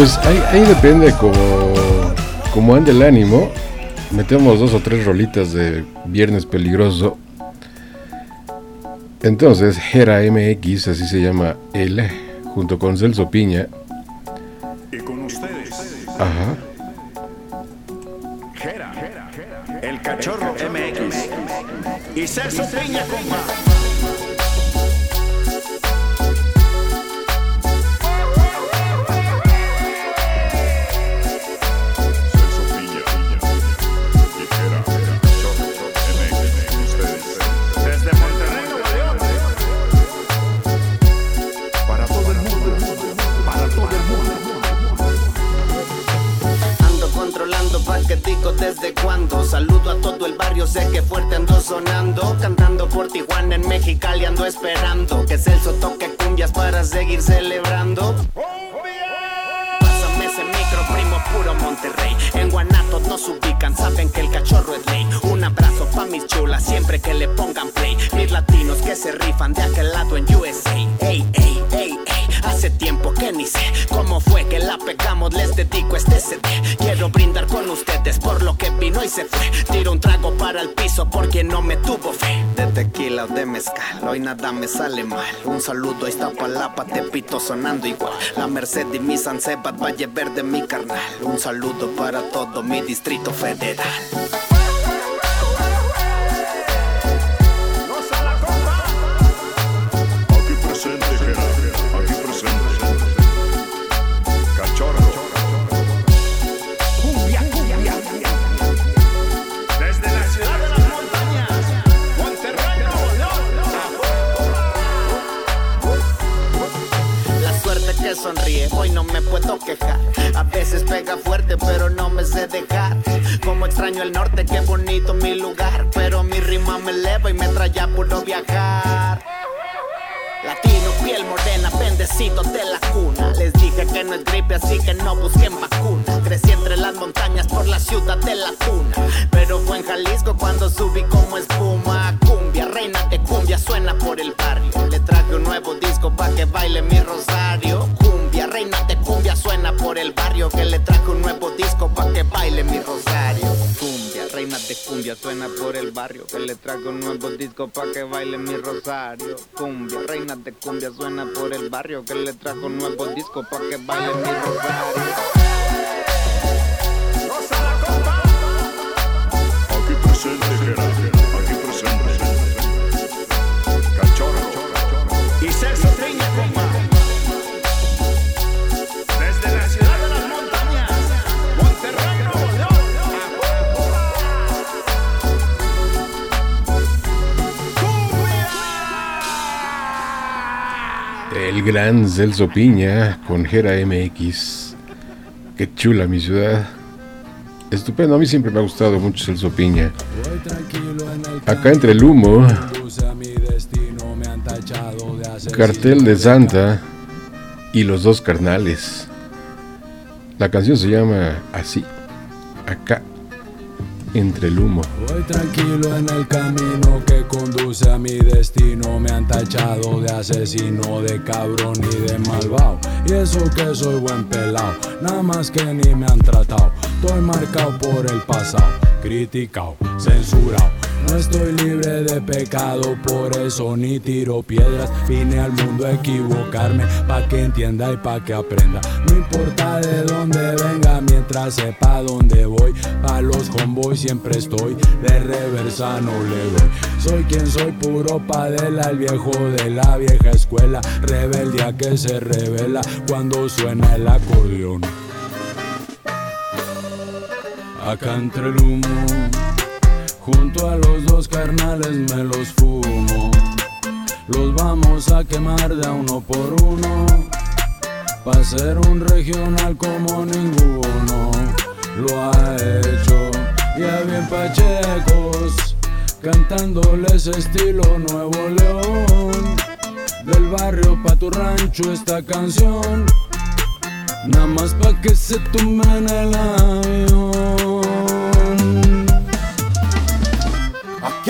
Pues ahí, ahí depende como, como ande el ánimo. Metemos dos o tres rolitas de Viernes Peligroso. Entonces, Gera MX, así se llama él, junto con Celso Piña. Saben que el cachorro es ley. Un abrazo pa' mis chulas, siempre que le pongan play. Mis latinos que se rifan de aquel lado en ni cómo fue que la pegamos, les dedico este CD. Quiero brindar con ustedes por lo que vino y se fue. Tiro un trago para el piso porque no me tuvo fe. De tequila o de mezcal, hoy nada me sale mal. Un saludo a Iztapalapa, Tepito sonando igual. La Merced y mi San Sebat, Valle Verde, mi carnal. Un saludo para todo mi distrito federal. Puedo quejar. A veces pega fuerte, pero no me sé dejar. Como extraño el norte, qué bonito mi lugar. Pero mi rima me eleva y me trae a puro viajar. Latino, piel morena, bendecido de la cuna. Les dije que no es gripe, así que no busquen vacuna. Crecí entre las montañas por la ciudad de la tuna. Pero fue en Jalisco cuando subí como espuma. Cumbia, reina de cumbia, suena por el barrio. Le traje un nuevo disco pa' que baile mi rosario. Reina de cumbia, suena por el barrio. Que le traje un nuevo disco pa' que baile mi rosario. Cumbia, reina de cumbia, suena por el barrio. Que le traigo un nuevo disco pa' que baile mi rosario. Cumbia, reina de cumbia, suena por el barrio. Que le trajo un nuevo disco pa' que baile mi rosario. Aquí presente, Gerardo. Aquí presente. Cachorro. Y Celso Gran Celso Piña con Gera MX. Qué chula mi ciudad. Estupendo, a mí siempre me ha gustado mucho Celso Piña. Acá entre el humo, Cartel de Santa y los dos carnales. La canción se llama así, acá entre el humo. Voy tranquilo en el camino que conduce a mi destino. Me han tachado de asesino, de cabrón y de malvado. Y eso que soy buen pelado, nada más que ni me han tratado. Estoy marcado por el pasado, criticado, censurado. No estoy libre de pecado, por eso ni tiro piedras. Vine al mundo a equivocarme, pa' que entienda y pa' que aprenda. No importa de dónde venga, mientras sepa dónde voy. Pa' los convoys siempre estoy, de reversa no le doy. Soy quien soy, puro padela, el viejo de la vieja escuela. Rebeldia que se revela cuando suena el acordeón. Acá entre el humo. Junto a los dos carnales me los fumo. Los vamos a quemar de a uno por uno. Pa' ser un regional como ninguno lo ha hecho. Ya bien pachecos, cantándoles estilo Nuevo León. Del barrio pa' tu rancho esta canción. Nada más pa' que se tumben el avión.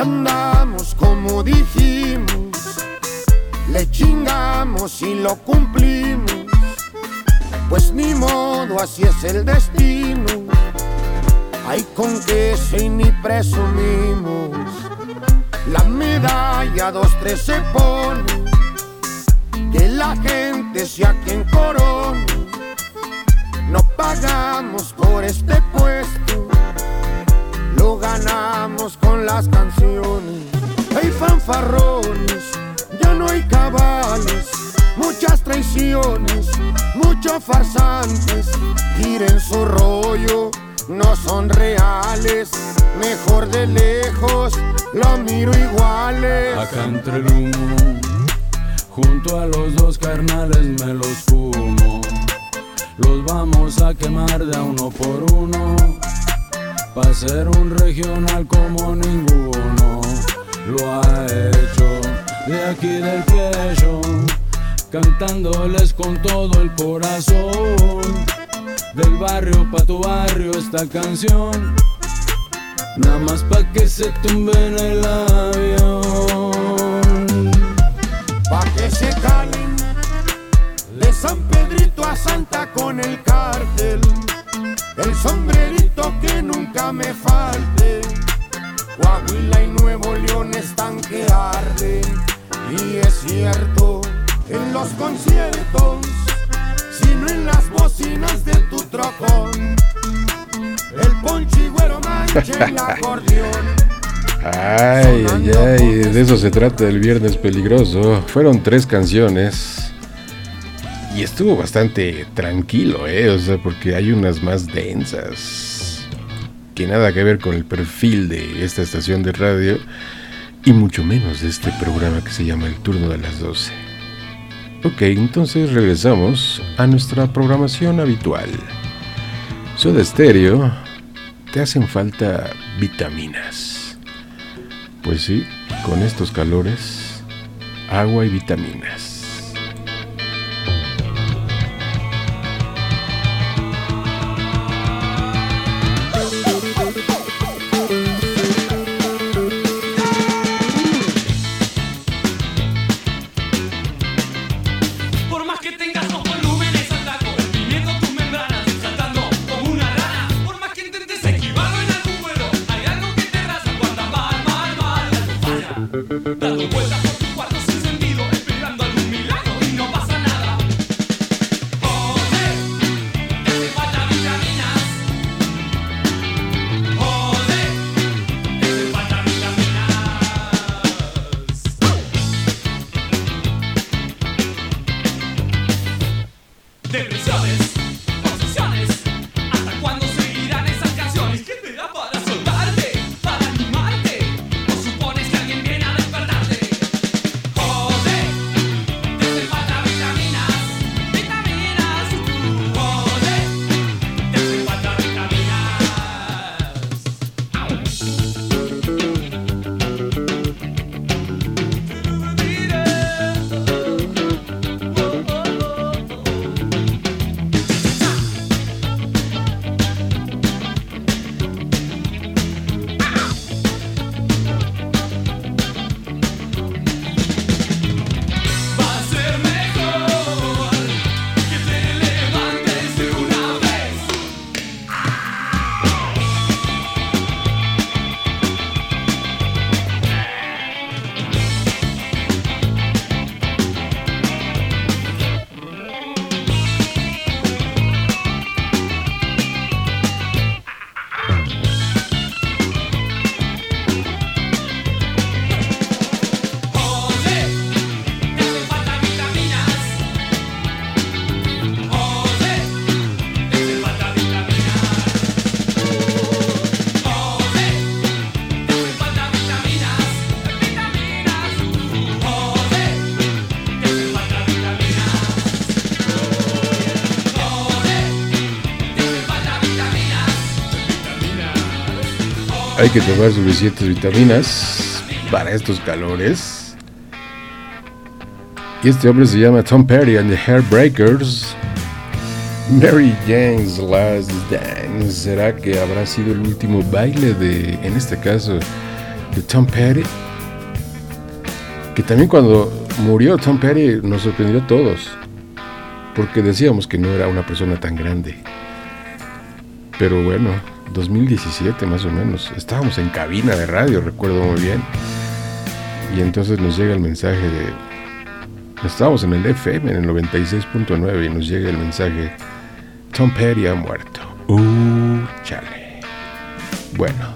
Andamos como dijimos, le chingamos y lo cumplimos. Pues ni modo, así es el destino. Hay con que y ni presumimos. La medalla dos, tres se pone. Que la gente sea quien corone. No pagamos por este puesto ganamos con las canciones. Hay fanfarrones, ya no hay cabales, muchas traiciones, muchos farsantes. Giren su rollo, no son reales. Mejor de lejos, lo miro iguales. Acá entre el humo, junto a los dos carnales me los fumo. Los vamos a quemar de uno por uno. Pa' ser un regional como ninguno lo ha hecho. De aquí del pecho, cantándoles con todo el corazón. Del barrio pa' tu barrio esta canción. Nada más pa' que se tumbe en el avión. Pa' que se calen de San Pedrito a Santa con el cártel. El sombrerito que nunca me falte. Coahuila y Nuevo León están que arden. Y es cierto, en los conciertos, sino en las bocinas de tu trocón. El ponchigüero mancha el acordeón. Ay, ay, ay, de eso se trata el Viernes Peligroso. Fueron tres canciones. Y estuvo bastante tranquilo, ¿eh? O sea, porque hay unas más densas. Que nada que ver con el perfil de esta estación de radio. Y mucho menos de este programa que se llama El Turno de las 12. Ok, entonces regresamos a nuestra programación habitual. Soda Stereo, te hacen falta vitaminas. Pues sí, con estos calores, agua y vitaminas. Hay que tomar suficientes vitaminas para estos calores. Y este hombre se llama Tom Perry and the Hairbreakers. Mary Jane's Last Dance. ¿Será que habrá sido el último baile de, en este caso, de Tom Perry? Que también cuando murió Tom Perry nos sorprendió a todos. Porque decíamos que no era una persona tan grande. Pero bueno, 2017 más o menos. Estábamos en cabina de radio, recuerdo muy bien. Y entonces nos llega el mensaje de... Estábamos en el FM, en el 96.9, y nos llega el mensaje, Tom Petty ha muerto. Uh, chale. Bueno,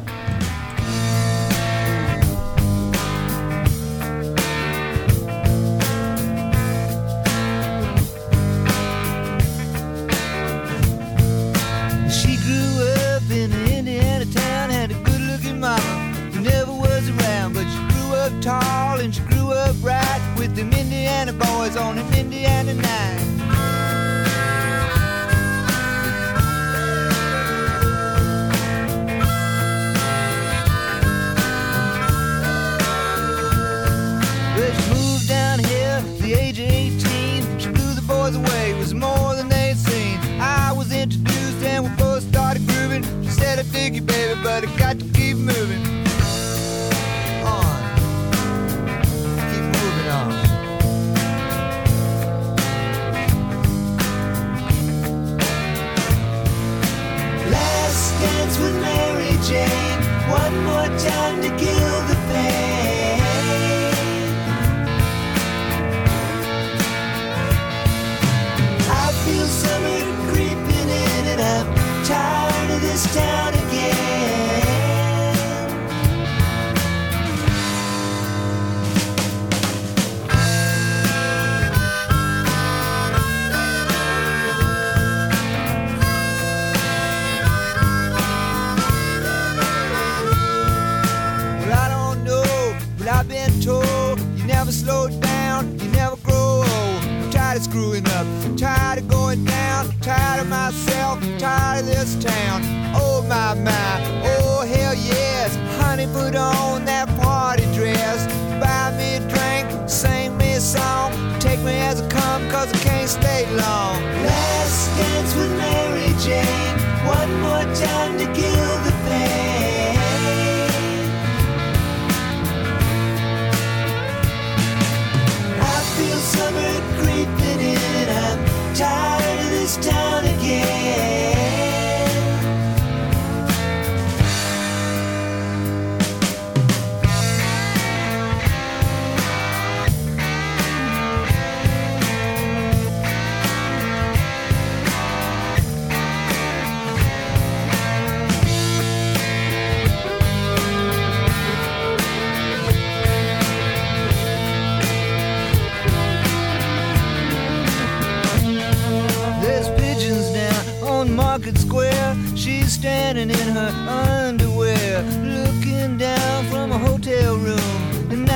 cause I can't stay long. Last dance with Mary Jane, one more time to give.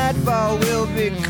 nightfall will be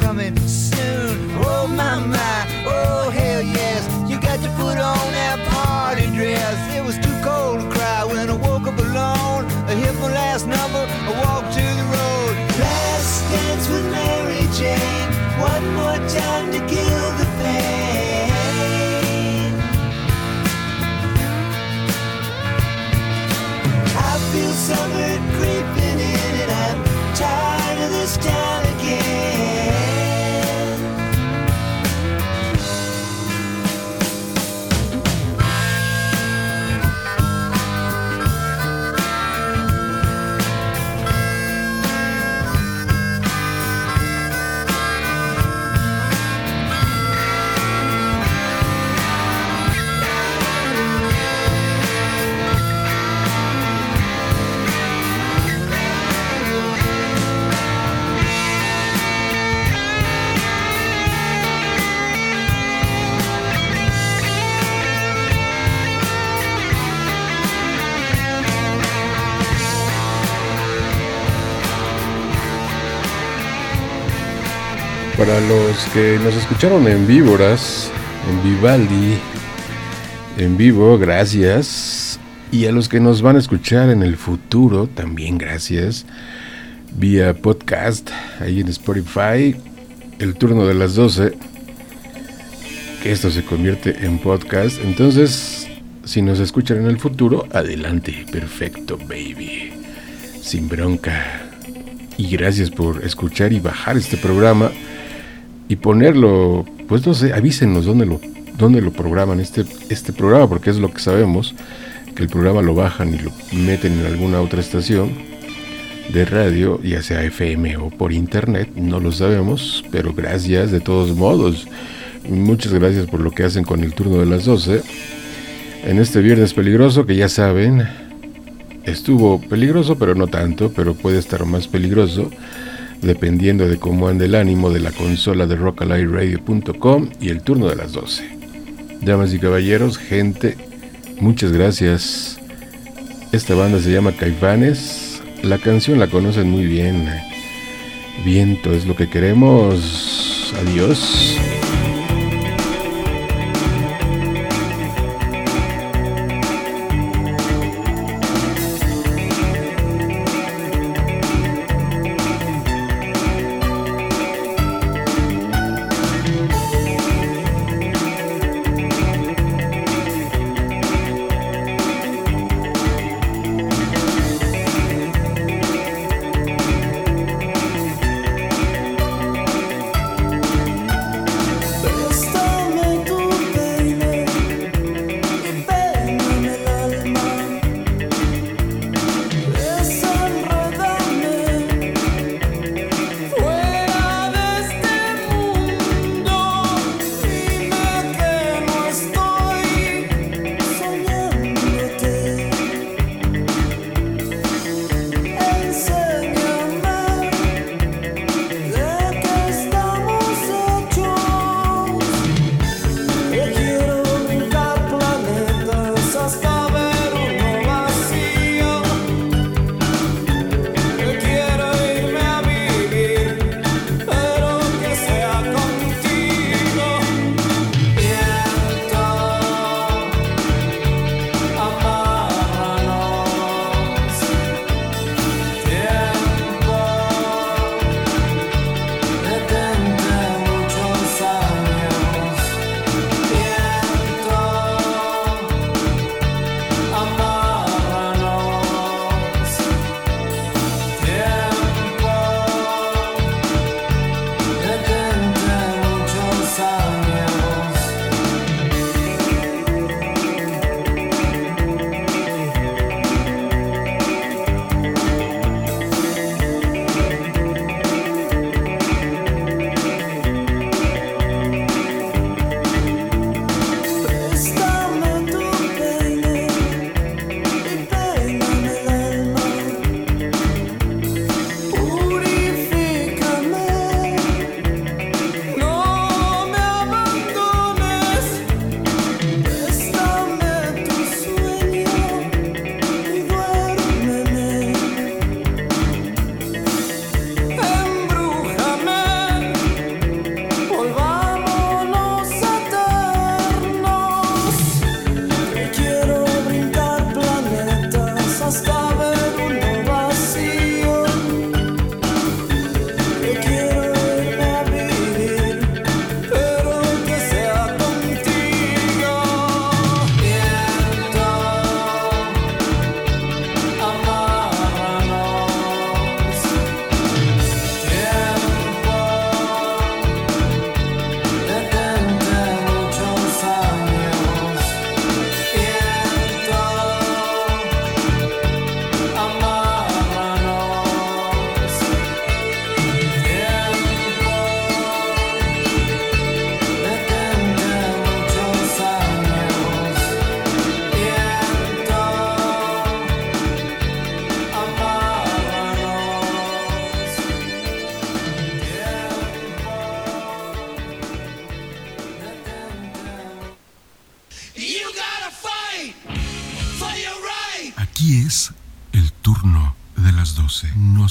Para los que nos escucharon en víboras, en Vivaldi, en vivo, gracias. Y a los que nos van a escuchar en el futuro, también gracias. Vía podcast, ahí en Spotify, el turno de las 12. Que esto se convierte en podcast. Entonces, si nos escuchan en el futuro, adelante. Perfecto, baby. Sin bronca. Y gracias por escuchar y bajar este programa. Y ponerlo, pues no sé, avísenos dónde lo, dónde lo programan este, este programa, porque es lo que sabemos que el programa lo bajan y lo meten en alguna otra estación de radio, ya sea FM o por internet, no lo sabemos, pero gracias de todos modos. Muchas gracias por lo que hacen con el turno de las 12. En este viernes peligroso, que ya saben, estuvo peligroso, pero no tanto, pero puede estar más peligroso, dependiendo de cómo ande el ánimo de la consola de rockalightradio.com y el turno de las 12. Damas y caballeros, gente Muchas gracias. Esta banda se llama Caifanes. La canción la conocen muy bien. Viento es lo que queremos. Adiós.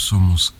Somos